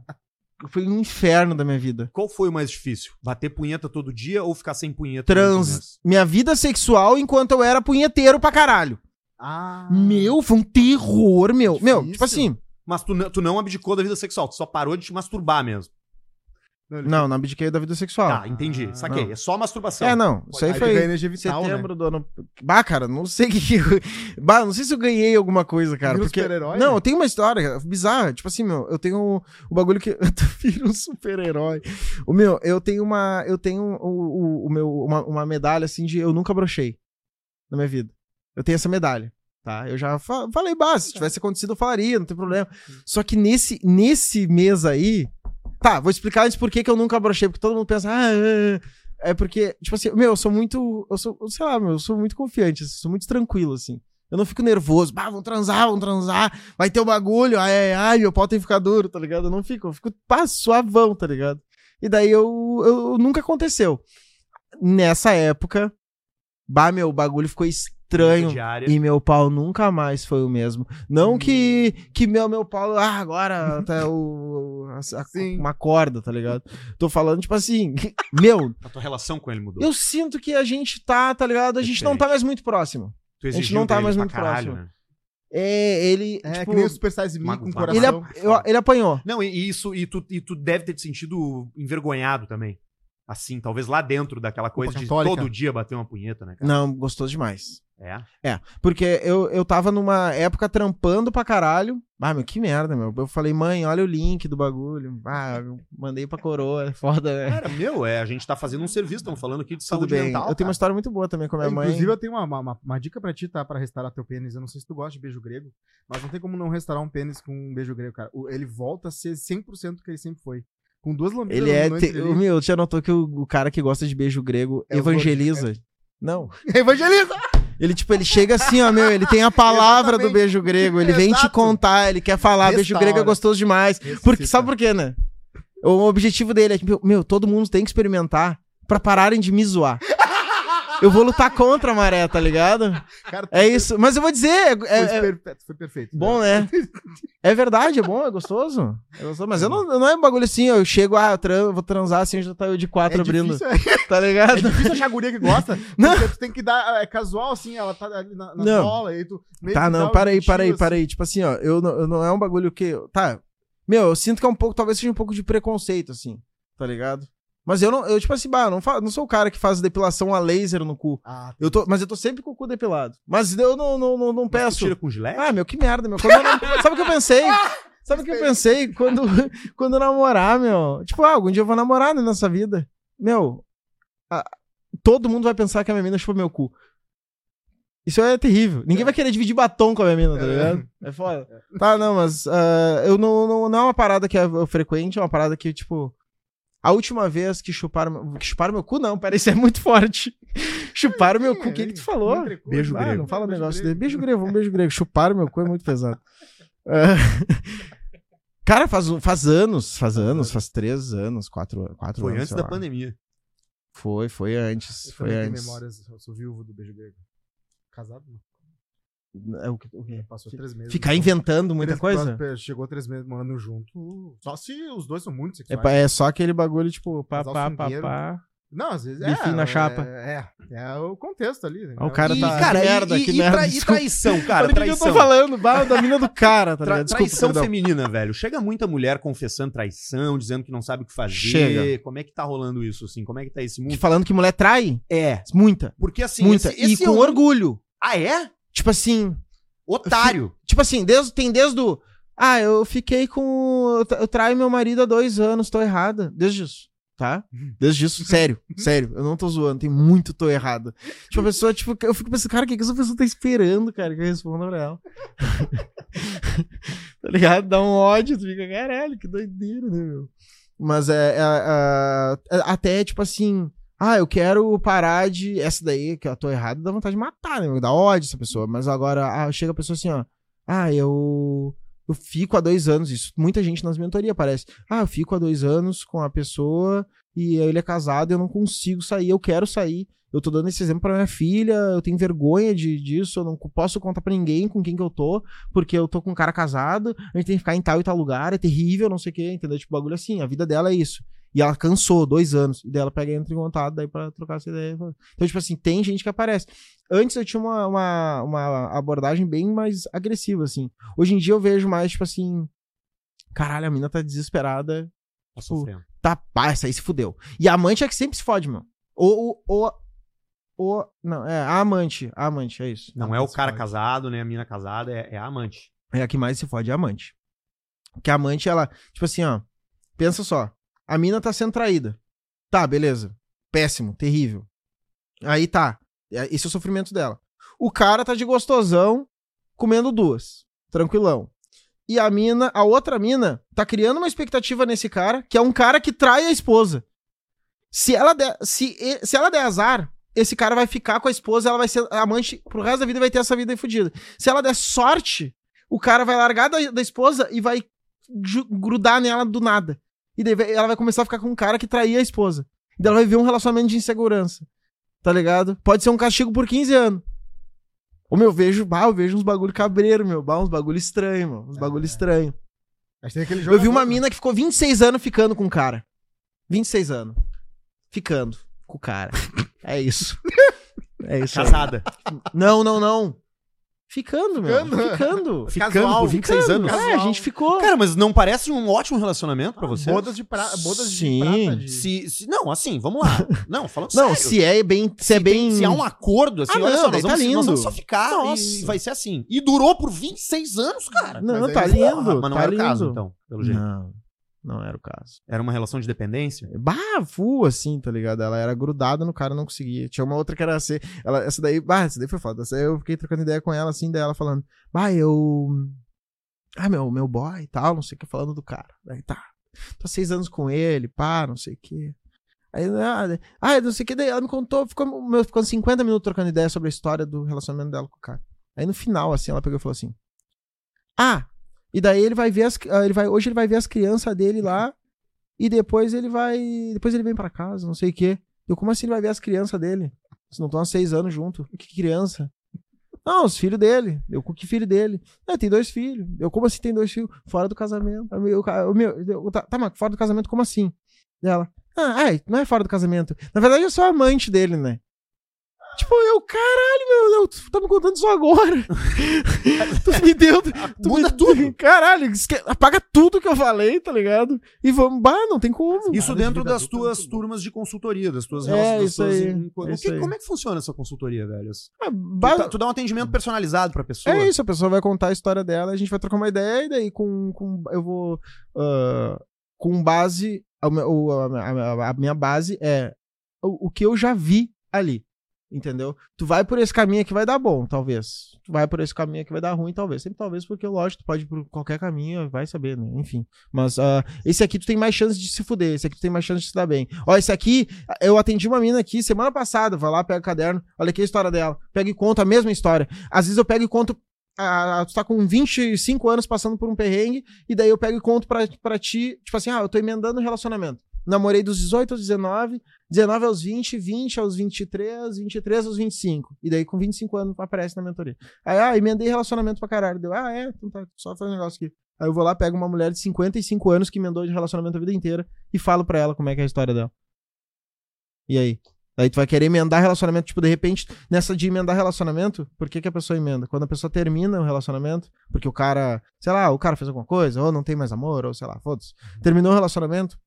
S2: foi um inferno da minha vida.
S1: Qual foi o mais difícil? Bater punheta todo dia ou ficar sem punheta?
S2: Trans. Minha vida sexual enquanto eu era punheteiro pra caralho.
S3: Ah.
S2: Meu, foi um terror, meu. Meu,
S3: Difícil.
S2: tipo assim.
S1: Mas tu, não- tu não abdicou da vida sexual, tu só parou de te masturbar mesmo.
S3: Ele-
S2: Não, não abdiquei da vida sexual.
S1: Tá, entendi. Saquei.
S2: não.
S1: É só masturbação.
S2: É, não. Isso aí
S3: Aí
S2: foi
S3: energia vital,
S2: setembro do ano. Bah, cara, não sei [laughs] o que. que eu- Bah, não sei se eu ganhei alguma coisa, cara.
S3: Vira um
S2: Porque...
S3: super-herói?
S2: Não, eu tenho uma história bizarra. Tipo assim, meu, eu tenho o bagulho que. [laughs] Tu vira um super-herói. O meu, eu tenho uma. Eu tenho o, o, o meu, uma, uma medalha assim de eu nunca brochei na minha vida. Eu tenho essa medalha. Tá? Eu já fa- falei, bah, se tivesse acontecido, eu falaria, não tem problema. Só que nesse, nesse mês aí. Tá, vou explicar antes por que eu nunca brochei, porque todo mundo pensa, ah, é porque, tipo assim, meu, eu sou muito. Eu sou, sei lá, meu, eu sou muito confiante, assim, sou muito tranquilo, assim. Eu não fico nervoso, bah, vamos transar, vamos transar, vai ter o um bagulho, ai, ai, ai, meu pau tem que ficar duro, tá ligado? Eu não fico, eu fico pá, suavão, tá ligado? E daí eu, eu nunca aconteceu. Nessa época, bah, meu, o bagulho ficou estranho e meu pau nunca mais foi o mesmo. Não que, que meu, meu pau, ah, agora tá o, a- a- uma corda, tá ligado? Tô falando, tipo assim, [laughs] meu,
S1: A tua relação com ele mudou.
S2: eu sinto que a gente tá, tá ligado? A gente não tá mais muito próximo.
S1: Tu
S2: gente não tá mais muito
S1: caralho,
S2: próximo.
S1: né?
S2: É, ele,
S3: É,
S2: tipo,
S3: que nem o Super Size Me com
S2: ele,
S3: coração.
S2: ap- eu- ele apanhou.
S1: Não, e e isso, e tu, e tu deve ter te sentido envergonhado também. Assim, talvez lá dentro daquela coisa de
S3: católica.
S1: todo dia bater uma punheta, né, cara?
S2: Não, gostou demais.
S1: É.
S2: Porque eu, eu tava numa época trampando pra caralho. Ah, meu, que merda, meu. Eu falei, mãe, olha o link do bagulho. Ah, eu mandei pra coroa, é foda, né?
S1: Cara, meu, é, a gente tá fazendo um serviço, estamos falando aqui de
S2: Tudo
S1: saúde
S2: bem.
S1: mental.
S2: eu tenho uma
S1: cara.
S2: história muito boa também com a minha mãe.
S3: Inclusive, eu tenho uma, uma, uma dica pra ti, tá? Pra restaurar teu pênis. Eu não sei se tu gosta de beijo grego, mas não tem como não restaurar um pênis com um beijo grego, cara. Ele volta a ser 100% o que ele sempre foi. Com duas lambidas
S2: Ele é. Te... o Meu, já notou que o, o cara que gosta de beijo grego
S3: É
S2: evangeliza? Não. [laughs]
S3: Evangeliza!
S2: Ele, tipo, ele chega assim, ó, meu, ele tem a palavra do beijo grego, ele vem te contar, ele quer falar, beijo
S3: Restaura.
S2: grego é gostoso demais. Porque, sabe por quê, né? O objetivo dele é, tipo, meu, todo mundo tem que experimentar pra pararem de me zoar. Eu vou lutar contra a maré, tá ligado?
S3: Cara,
S2: É isso. Mas eu vou dizer, é,
S3: Foi,
S2: é-
S3: perfeito, foi perfeito.
S2: bom, né? [laughs] É verdade, é bom, é gostoso. É gostoso, mas eu não, não é um bagulho assim, eu chego, ah, eu tran- vou transar assim, já tá eu de quatro
S3: É
S2: abrindo,
S3: difícil, é,
S2: tá ligado?
S3: é difícil achar guria que gosta. [laughs]
S2: Não.
S3: Porque tu tem que dar. É casual, assim, ela tá ali na, na
S2: Não.
S3: aí tu.
S2: Tá, não, para aí, para aí,
S3: jeitinho,
S2: para aí. Tipo assim, ó, eu não, eu não é um bagulho que. Tá. Meu, eu sinto que é um pouco, talvez seja um pouco de preconceito, assim, tá ligado? Mas eu não, eu, tipo assim, bah, não, não sou o cara que faz depilação a laser no cu.
S3: Ah,
S2: Eu tô, mas eu tô sempre com o cu depilado. Mas eu não, não, não, não peço.
S1: tira com gilete?
S2: Ah, meu, que merda, meu. Não- [laughs] Sabe o que eu pensei? Sabe o que eu pensei quando, [laughs] quando namorar, meu? Tipo, ah, algum dia eu vou namorar né, nessa vida. Meu, a- todo mundo vai pensar que a minha mina chupou meu cu. Isso é terrível. Ninguém vai querer dividir batom com a minha mina, tá
S3: É.
S2: ligado? É foda. Tá, não, mas ah, eu não, não, não é uma parada que é frequente, é uma parada que, tipo. A última vez que chuparam, que chuparam meu cu, não, pera, isso é muito forte. [laughs] chuparam meu cu, o que que tu falou?
S1: Beijo
S2: Ah,
S1: grego.
S2: não fala
S3: Beijo
S2: negócio
S3: grego.
S2: dele. Beijo [laughs] grego, um beijo grego. Chuparam meu cu é muito pesado. Ah, [laughs] Cara, faz, faz anos, faz anos, faz três anos, quatro, quatro
S1: Foi
S2: anos.
S1: antes
S2: sei
S1: da
S2: lá.
S1: pandemia.
S2: Foi, foi antes.
S3: Eu
S2: Foi antes.
S3: memórias, eu sou viúvo do beijo grego. Casado, não.
S2: É, o que- o quê?
S3: Passou três meses.
S2: Ficar
S3: então.
S2: inventando muita
S3: Três-
S2: coisa?
S3: Chegou três meses morando junto. Só se os dois são muito
S2: É,
S3: sexuais.
S2: é só aquele bagulho, tipo, pá,
S3: Casal
S2: pá, pá, pá.
S3: Não, às vezes
S2: Bifinho
S3: é.
S2: na chapa.
S3: É, é, é o contexto ali. né?
S2: O cara
S1: e,
S2: tá-
S1: cara,
S2: que
S1: e-
S2: merda,
S1: e,
S2: que
S1: e
S2: merda,
S1: tra- e traição, cara,
S2: Olha o que eu
S1: traição.
S2: tô falando, bah, da mina do cara, tá ligado? Desculpa,
S1: traição
S2: perdão.
S1: feminina, velho. Chega muita mulher confessando traição, dizendo que não sabe o que fazer.
S2: Chega.
S1: Como é que tá rolando isso, assim? Como é que tá esse mundo?
S2: Falando que mulher trai?
S1: É.
S2: Muita.
S1: Porque assim,
S2: muita.
S1: esse, esse
S2: e
S1: é
S2: com
S1: um-
S2: orgulho.
S1: Ah, é?
S2: Tipo assim,
S1: Otário.
S2: Tipo assim, desde, tem desde o. Ah, eu fiquei com. Eu, tra- eu traio meu marido há dois anos, tô errada. Desde isso, tá? Desde isso, [laughs] sério, sério. Eu não tô zoando, tem muito tô errada. Tipo, a pessoa, tipo, eu fico pensando, cara, o que, que essa pessoa tá esperando, cara, que eu responda pra ela? [laughs] tá ligado? Dá um ódio, tu fica, caralho, que doideira, né, meu? Mas é, é, é, é, até, tipo assim. Ah, eu quero parar de. Essa daí, que eu tô errado, dá vontade de matar, né? Dá ódio essa pessoa. Mas agora, ah, chega a pessoa assim, ó. Ah, eu. Eu fico há dois anos. Isso muita gente nas mentorias parece. Ah, eu fico há dois anos com a pessoa e ele é casado e eu não consigo sair. Eu quero sair. Eu tô dando esse exemplo pra minha filha. Eu tenho vergonha de, disso. Eu não posso contar pra ninguém com quem que eu tô, porque eu tô com um cara casado. A gente tem que ficar em tal e tal lugar. É terrível, não sei o quê. Entendeu? Tipo, bagulho assim. A vida dela é isso. E ela cansou, dois anos. E daí ela pega e entra em contato daí pra trocar essa ideia. Então, tipo assim, tem gente que aparece. Antes eu tinha uma, uma, uma abordagem bem mais agressiva, assim. Hoje em dia eu vejo mais, tipo assim. Caralho, a mina tá desesperada.
S1: Tá sofrendo.
S2: Tá, pá, essa aí se fudeu. E a amante é que sempre se fode, meu. Ou, ou, ou, não, é a amante, a amante, é isso.
S1: Não é o cara casado, né? A mina casada, é, é a amante.
S2: É a que mais se fode, é a amante. Porque a amante, ela, tipo assim, ó, pensa só, a mina tá sendo traída. Tá, beleza. Péssimo, terrível. Aí tá, é- esse é o sofrimento dela. O cara tá de gostosão, comendo duas, tranquilão. E a mina, a outra mina, tá criando uma expectativa nesse cara, que é um cara que trai a esposa. Se ela der, se, se ela der azar, esse cara vai ficar com a esposa, ela vai ser amante pro resto da vida e vai ter essa vida fodida. Se ela der sorte, o cara vai largar da, da esposa e vai grudar nela do nada. E daí ela vai começar a ficar com um cara que traía a esposa. E daí ela vai ver um relacionamento de insegurança. Tá ligado? Pode ser um castigo por 15 anos. Ô, meu, eu vejo, bah, eu vejo uns bagulho cabreiro, meu. Bah, uns bagulho estranho, meu. Uns bagulho estranho.
S3: Mas tem aquele
S2: Eu vi uma mina que ficou 26 anos ficando com o cara. 26 anos. Ficando com o cara. É isso. É isso.
S1: Casada.
S2: Não, não, não. Ficando, meu.
S3: Ficando?
S2: Ficando. [laughs]
S1: Ficando
S3: Casual,
S1: por 26
S2: Ficando.
S1: anos.
S2: É, a gente ficou.
S1: Cara, mas não parece um ótimo relacionamento pra
S3: Ah,
S1: você?
S3: Bodas de, pra... Bodas
S2: Sim.
S3: de prata. De...
S1: Se, se- não, assim, vamos lá. [laughs] Não, falando
S2: não,
S1: sério.
S2: se é bem. Se, é
S1: tem-
S2: bem.
S1: se há um acordo, assim,
S2: Ah,
S1: olha
S2: não,
S1: só, nós
S2: tá
S1: vamos, nós vamos
S2: lindo.
S1: só ficar
S2: Nossa.
S1: e vai ser assim. E durou por 26 anos, cara.
S2: Não,
S3: Mas
S2: tá
S3: aí-
S2: lindo.
S1: Porra, mas não
S2: tá
S1: era
S2: lindo.
S1: o caso, então, pelo jeito.
S2: Não, não era o caso.
S1: Era uma relação de dependência.
S2: Bah, full, assim, tá ligado? Ela era grudada no cara, não conseguia. Tinha uma outra que era assim. Ela, essa daí, bah, essa daí foi foda. Essa aí eu fiquei trocando ideia com ela, assim, daí ela falando, bah, eu. Ah, meu, meu boy e tal, não sei o que, falando do cara. Daí tá. Tô seis anos com ele, pá, não sei o que. Aí, ah, daí- ah, não sei o que, daí ela me contou, ficou, meu, ficou 50 minutos trocando ideia sobre a história do relacionamento dela com o cara. Aí no final, assim, ela pegou e falou assim: Ah, e daí ele vai ver as. ah, Ele vai, hoje ele vai ver as crianças dele lá. E depois ele vai. Depois ele vem pra casa, não sei o quê. Eu, como assim ele vai ver as crianças dele? Vocês não estão há seis anos junto. Que criança? Não, os filhos dele. Eu, que filho dele? É, tem dois filhos. Eu, como assim tem dois filhos? Fora do casamento. Eu, eu, eu, eu, tá, tá, mas fora do casamento, como assim? Dela. Ah, ai, não é fora do casamento. Na verdade, eu sou amante dele, né? Tipo, eu, caralho, meu, eu, tu tá me contando isso agora. [laughs] tu me deu. Tu [laughs]
S1: Muda
S2: me-
S1: tudo.
S2: Caralho, esque- apaga tudo que eu falei, tá ligado? E vamos, bah, não tem como.
S1: Isso
S3: Cara, de
S1: dentro das
S3: é
S1: tuas turmas de consultoria, das tuas
S2: É, isso aí,
S1: em-
S2: é isso
S1: que-
S2: aí.
S1: Como é que funciona essa consultoria, velho?
S2: Ah,
S1: Tu,
S2: ba-
S1: tá- tu dá um atendimento personalizado pra pessoa?
S2: É isso, a pessoa vai contar a história dela, a gente vai trocar uma ideia, e daí com, com eu vou. ah, com base. A, a minha- a minha base é o, o que eu já vi ali. Entendeu? Tu vai por esse caminho aqui vai dar bom, talvez. Tu vai por esse caminho aqui vai dar ruim, talvez. Sempre talvez, porque lógico, tu pode ir por qualquer caminho, vai saber, né? Enfim. Mas ah, esse aqui tu tem mais chance de se fuder, esse aqui tu tem mais chance de se dar bem. Ó, esse aqui, eu atendi uma mina aqui semana passada, vai lá, pega o caderno, olha aqui a história dela. Pega e conta a mesma história. Às vezes eu pego e conto ah, tu tá com 25 anos passando por um perrengue, e daí eu pego e conto pra, pra ti, tipo assim, ah, eu tô emendando o relacionamento. Namorei dos 18 aos 19, 19 aos 20, 20 aos 23, 23 aos 25. E daí com 25 anos aparece na mentoria. Aí, ah, emendei relacionamento pra caralho. Deu, ah, é, então tá, só faz um negócio aqui. Aí eu vou lá, pego uma mulher de 55 anos que emendou de relacionamento a vida inteira e falo pra ela como é que é a história dela. E aí? Aí tu vai querer emendar relacionamento, tipo, de repente, nessa de emendar relacionamento, por que, que a pessoa emenda? Quando a pessoa termina o relacionamento, porque o cara, sei lá, o cara fez alguma coisa, ou não tem mais amor, ou sei lá, foda-se. Terminou o relacionamento,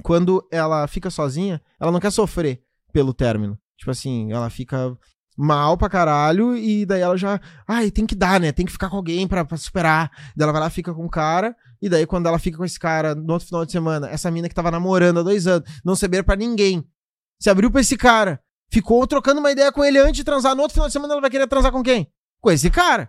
S2: quando ela fica sozinha, ela não quer sofrer pelo término. Tipo assim, ela fica mal pra caralho e daí ela já, ai, tem que dar, né? Tem que ficar com alguém pra, pra superar. Daí ela vai lá, fica com o cara, e daí quando ela fica com esse cara no outro final de semana, essa mina que tava namorando há dois anos, não saber pra ninguém, se abriu pra esse cara, ficou trocando uma ideia com ele antes de transar, no outro final de semana ela vai querer transar com quem? Com esse cara.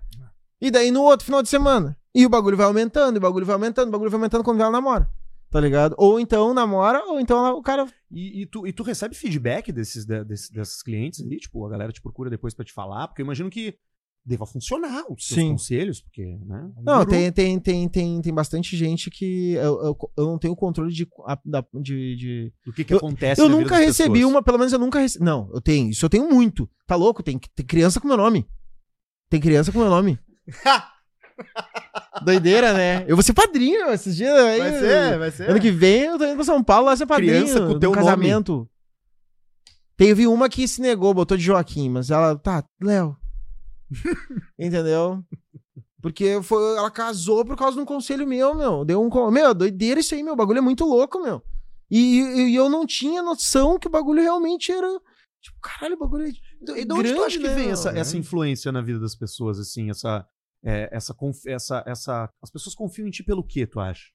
S2: E daí no outro final de semana. E o bagulho vai aumentando, e o bagulho vai aumentando, o bagulho vai aumentando quando ela namora. Tá ligado? Ou então namora, ou então o cara.
S1: E, e tu, e tu recebe feedback desses, de- desses, desses clientes ali? Tipo, a galera te procura depois pra te falar? Porque eu imagino que deva funcionar os seus
S2: Sim.
S1: conselhos, porque, né? um
S2: Não, tem, tem, tem, tem, tem bastante gente que eu, eu, eu não tenho controle de. da- de, de...
S1: Do que, que
S2: Eu-
S1: acontece
S2: Eu
S1: vida
S2: nunca recebi
S1: pessoas.
S2: uma, pelo menos eu nunca recebi. Não, eu tenho. Isso eu tenho muito. Tá louco? Tem, tem criança com meu nome. Tem criança com meu nome. [laughs] Doideira, né? Eu vou ser padrinho esses dias. Aí,
S3: Vai ser, vai ser.
S2: Ano que vem eu tô indo pra São Paulo lá ser padrinho
S1: Criança com teu nome.
S2: casamento. Teve uma que se negou, botou de Joaquim, mas ela, tá, Léo. [laughs] Entendeu? Porque foi, ela casou por causa de um conselho meu, meu. Deu um. Meu, doideira isso aí, meu. O bagulho é muito louco, meu. E, e- e eu não tinha noção que o bagulho realmente era. Tipo, caralho, o bagulho é.
S1: E de onde tu
S2: grande,
S1: acha que
S2: né,
S1: vem essa, essa influência na vida das pessoas, assim, essa. É, essa, essa, essa. As pessoas confiam em ti pelo quê, tu acha?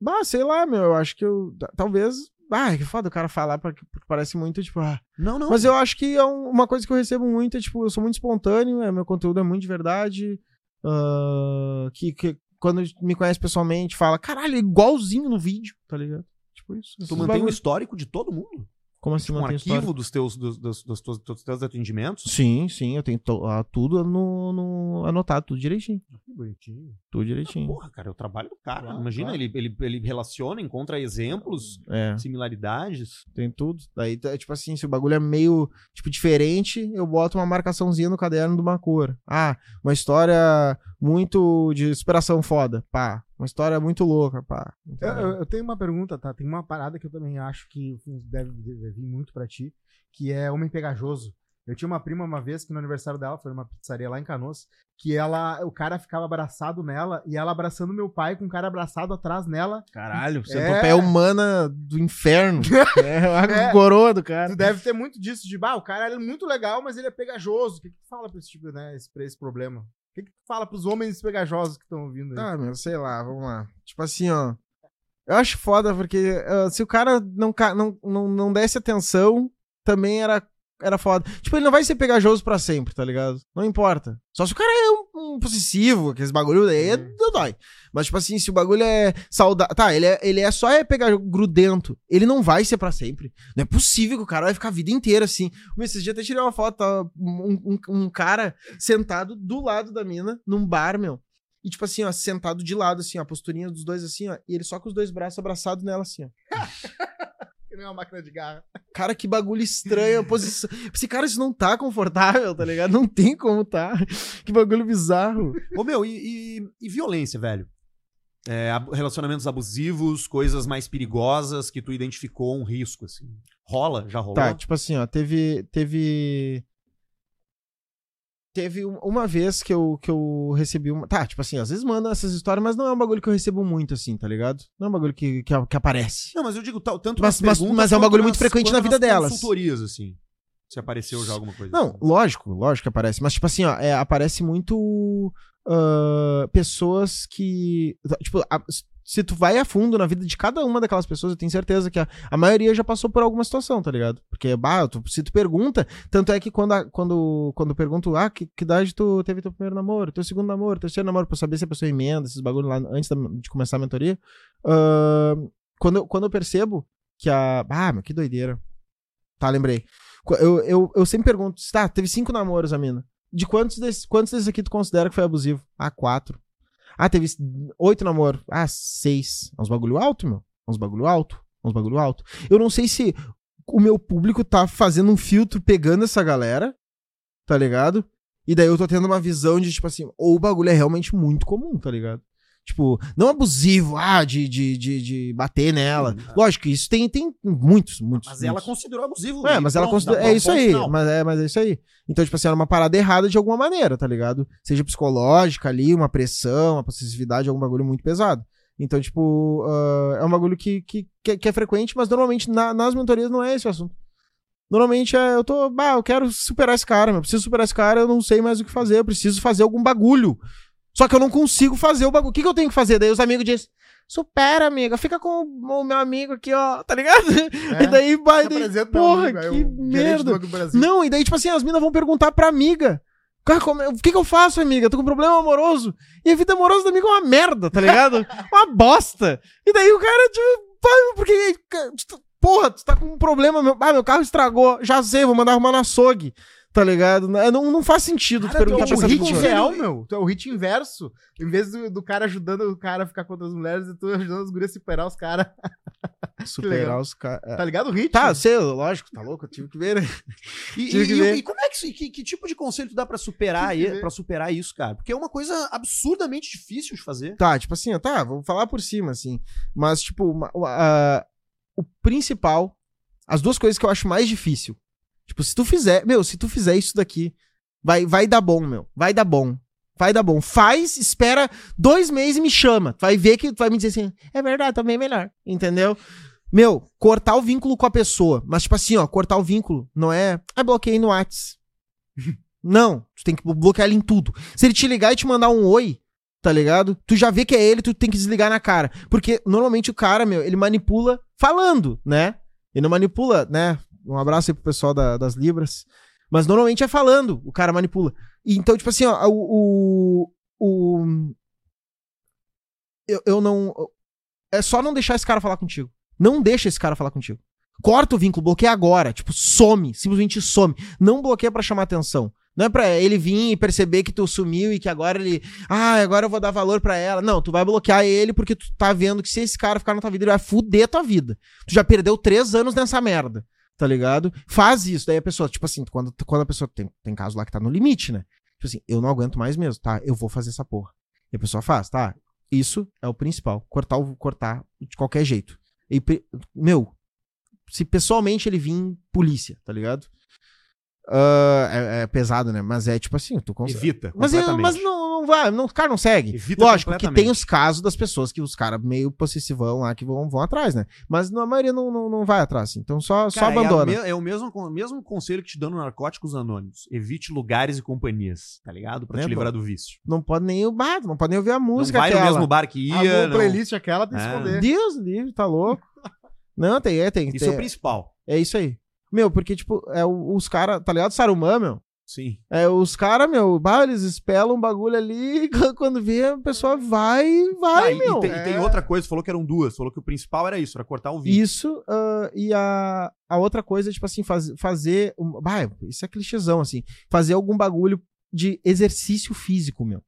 S2: Bah, sei lá, meu. Eu acho que eu. ta- Talvez. Ah, que foda o cara falar, porque parece muito, tipo, ah,
S1: Não, não.
S2: Mas eu acho que é um- uma coisa que eu recebo muito, é, tipo, eu sou muito espontâneo, é, meu conteúdo é muito de verdade. ah, que, que quando me conhece pessoalmente, fala, caralho, é igualzinho no vídeo, tá ligado? Tipo, isso.
S1: Tu mantém um
S2: bagulho.
S1: histórico de todo mundo?
S2: Como assim
S1: Tipo, um arquivo
S2: história?
S1: dos teus, dos, dos, dos, dos- dos teus atendimentos?
S2: Sim, sim, eu tenho to- ah, tudo no, no- anotado, tudo direitinho.
S3: Que bonitinho.
S2: Tudo direitinho.
S1: Porra, cara, é o trabalho do cara.
S3: Claro,
S1: Imagina,
S3: claro.
S1: Ele, ele, ele relaciona, encontra exemplos,
S2: É,
S1: similaridades.
S2: tem tudo. Daí, tá, tipo assim, se o bagulho é meio, tipo, diferente, eu boto uma marcaçãozinha no caderno de uma cor. Ah, uma história muito de superação foda, pá. Uma história muito louca, pá.
S3: Eu,
S2: Entendeu?
S3: eu- eu tenho uma pergunta, tá? Tem uma parada que eu também acho que deve, deve vir muito pra ti, que é homem pegajoso. Eu tinha uma prima uma vez que no aniversário dela, foi numa pizzaria lá em Canoas, que ela, o cara ficava abraçado nela e ela abraçando meu pai com o cara abraçado atrás nela.
S2: Caralho,
S3: É.
S2: centopeia humana do inferno. [laughs] é a
S3: É.
S2: coroa do cara.
S3: Tu deve ter muito disso, de, bah, o cara é muito legal, mas ele é pegajoso. O que, que tu fala pra esse tipo, né, esse, pra esse problema? O que, que tu fala pros homens pegajosos que estão ouvindo aí?
S2: Ah, meu, sei lá, vamos lá. Tipo assim, ó. Eu acho foda, porque ah, se o cara não, não, não, não desse atenção, também era, era foda. Tipo, ele não vai ser pegajoso pra sempre, tá ligado? Não importa. Só se o cara é um, um possessivo, aqueles bagulho daí
S3: Hum.
S2: não dói. Mas, tipo assim, se o bagulho é saudável. Tá, ele é, ele é só é pegar grudento. Ele não vai ser pra sempre. Não é possível que o cara vai ficar a vida inteira assim. Meu, esses dias até tirei uma foto, tá, um, um, um cara sentado do lado da mina, num bar, meu. E, tipo assim, ó, sentado de lado, assim, ó, a posturinha dos dois, assim, ó. E ele só com os dois braços abraçados nela, assim, ó. [laughs]
S3: Nem uma máquina de garra.
S2: Cara, que bagulho estranho a posição. Esse cara, isso não tá confortável, tá ligado? Não tem como tá. Que bagulho bizarro.
S1: Ô, meu, e, e- e violência, velho? É, relacionamentos abusivos, coisas mais perigosas que tu identificou um risco, assim. Rola? Já rolou?
S2: Tá, tipo assim, ó, teve. Teve. Teve um- uma vez que eu, que eu recebi uma. Tá, tipo assim, às vezes manda essas histórias, mas não é um bagulho que eu recebo muito, assim, tá ligado? Não é um bagulho que, que, que aparece.
S1: Não, mas eu digo tal- tanto
S2: Mas- mas- mas é um bagulho muito
S1: nas-
S2: frequente
S1: quanto
S2: na vida delas.
S1: consultorias, assim. Se apareceu já alguma coisa.
S2: Não,
S1: assim.
S2: lógico, lógico que aparece. Mas, tipo assim, ó, é, aparece muito ah, pessoas que. Tipo, a- se tu vai a fundo na vida de cada uma daquelas pessoas, eu tenho certeza que a, a maioria já passou por alguma situação, tá ligado? Porque, bah, tu- se tu pergunta, tanto é que quando, a- quando, quando eu pergunto, ah, que, que idade tu teve teu primeiro namoro, teu segundo namoro, terceiro namoro, pra saber se a pessoa emenda esses bagulho lá antes da- de começar a mentoria, ah, quando, quando eu percebo que a. Ah, meu, que doideira. Tá, lembrei. Eu, eu, eu sempre pergunto, tá, teve cinco namoros a mina. De quantos desses, quantos desses aqui tu considera que foi abusivo? Ah, quatro. Ah, teve oito namoros. Ah, seis. É uns bagulho alto, meu. É uns bagulho alto. É uns bagulho alto. Eu não sei se o meu público tá fazendo um filtro pegando essa galera, tá ligado? E daí eu tô tendo uma visão de, tipo assim, ou o bagulho é realmente muito comum, tá ligado? Tipo, não abusivo, ah, de, de, de, de bater nela. Lógico, isso tem, tem muitos, muitos.
S1: Mas ela
S2: muitos.
S1: considerou abusivo.
S2: É, mas ela
S1: pronto, dá
S2: É isso aí. Mas é, mas é isso aí. Então, tipo assim, era uma parada errada de alguma maneira, tá ligado? Seja psicológica ali, uma pressão, uma possessividade, algum bagulho muito pesado. Então, tipo, ah, é um bagulho que, que, que, é- que é frequente, mas normalmente na- nas mentorias não é esse o assunto. Normalmente é, eu tô, bah, eu quero superar esse cara. Eu preciso superar esse cara, eu não sei mais o que fazer, eu preciso fazer algum bagulho. Só que eu não consigo fazer o bagulho. O que, que eu tenho que fazer? Daí os amigos dizem, supera, amiga, fica com o meu amigo aqui, ó, tá ligado?
S3: É. [laughs]
S2: E daí, vai, daí, porra,
S3: amigo,
S2: que merda. Não, e daí, tipo assim, as minas vão perguntar pra amiga. Cara, como é- o que que eu faço, amiga? Eu tô com um problema amoroso. E a vida amorosa da amiga é uma merda, tá ligado? [laughs] uma bosta. E daí o cara, tipo, pai, porque. Porra, tu tá com um problema, meu. Ah, meu carro estragou. Já sei, vou mandar arrumar no açougue. Tá ligado? Não, não, não faz sentido tu
S3: Cara, tu
S2: perguntar
S3: é
S2: pra
S3: o
S2: essa
S3: hit real, meu. Tu é o hit inverso. Em vez do, do cara ajudando o cara a ficar contra as mulheres, tu ajudando as gurias a superar os caras. [laughs]
S2: Superar os caras.
S3: Tá ligado o hit?
S2: Tá, sei, lógico, tá louco, eu tive que ver, né? [laughs]
S1: E, e-
S2: que ver.
S1: e como é que, isso- que, que tipo de conselho tu dá pra superar, pra superar isso, cara? Porque é uma coisa absurdamente difícil de fazer.
S2: Tá, tipo assim, tá, vou falar por cima, assim. Mas, tipo, uma- o- a- o principal, as duas coisas que eu acho mais difícil. Tipo, se tu fizer, meu, se tu fizer isso daqui, vai, vai dar bom, meu. Vai dar bom. Vai dar bom. Faz, espera dois meses e me chama. Vai ver que vai me dizer assim, é verdade, também é melhor. Entendeu? Meu, cortar o vínculo com a pessoa. Mas, tipo assim, ó, cortar o vínculo não é. Ah, bloqueei no Whats. [laughs] não, tu tem que bloquear ele em tudo. Se ele te ligar e te mandar um oi, tá ligado? Tu já vê que é ele, tu tem que desligar na cara. Porque normalmente o cara, meu, ele manipula falando, né? Ele não manipula, né? Um abraço aí pro pessoal da- das Libras. Mas normalmente é falando, o cara manipula. Então, tipo assim, ó, o. o, o- eu, eu não. É só não deixar esse cara falar contigo. Não deixa esse cara falar contigo. Corta o vínculo, bloqueia agora. Tipo, some. Simplesmente some. Não bloqueia pra chamar atenção. Não é pra ele vir e perceber que tu sumiu e que agora ele. Ah, agora eu vou dar valor pra ela. Não, tu vai bloquear ele porque tu tá vendo que se esse cara ficar na tua vida, ele vai fuder tua vida. Tu já perdeu três anos nessa merda. Tá ligado? Faz isso. Daí a pessoa, tipo assim, quando, quando a pessoa tem, tem caso lá que tá no limite, né? Tipo assim, eu não aguento mais mesmo, tá? Eu vou fazer essa porra. E a pessoa faz, tá? Isso é o principal. Cortar, o, cortar de qualquer jeito. E, meu, se pessoalmente ele vir polícia, tá ligado? Ah, é, é pesado, né? Mas é tipo assim, tu consegue.
S1: Evita.
S2: Mas,
S1: completamente.
S2: mas não, não vai, não, o cara não segue.
S1: Evita
S2: Lógico que tem os casos das pessoas que os caras meio possessivão lá que vão, vão atrás, né? Mas na maioria não, não, não vai atrás, assim. Então só, só
S1: Cara,
S2: abandona.
S1: É, a me- é o mesmo, con- mesmo conselho que te dão no Narcóticos Anônimos. Evite lugares e companhias, tá ligado? Pra
S2: É
S1: te livrar do vício.
S2: Não pode nem o bar, não pode nem ouvir a música
S1: não vai
S2: aquela.
S1: no mesmo bar que
S3: A
S1: ia.
S3: boa
S1: não.
S3: playlist aquela tem que
S1: É.
S3: esconder.
S2: Deus livre, tá louco. Não, tem, é, tem.
S1: Isso
S2: tem,
S1: é o principal.
S2: é isso aí. Meu, porque, tipo, é os caras, tá ligado? Sarumã, meu.
S1: Sim.
S2: É, os caras, meu, bah, eles espelam um bagulho ali, [laughs] quando vê, a pessoa vai, vai,
S1: Ah, e-
S2: meu.
S1: E tem, e tem
S3: É.
S1: outra coisa, falou que eram duas. Falou que o principal era isso, era cortar o vídeo.
S2: Isso, ah, e a, a outra coisa, tipo assim, faz, fazer. Um, bah, isso é clichêzão, assim. Fazer algum bagulho de exercício físico, meu.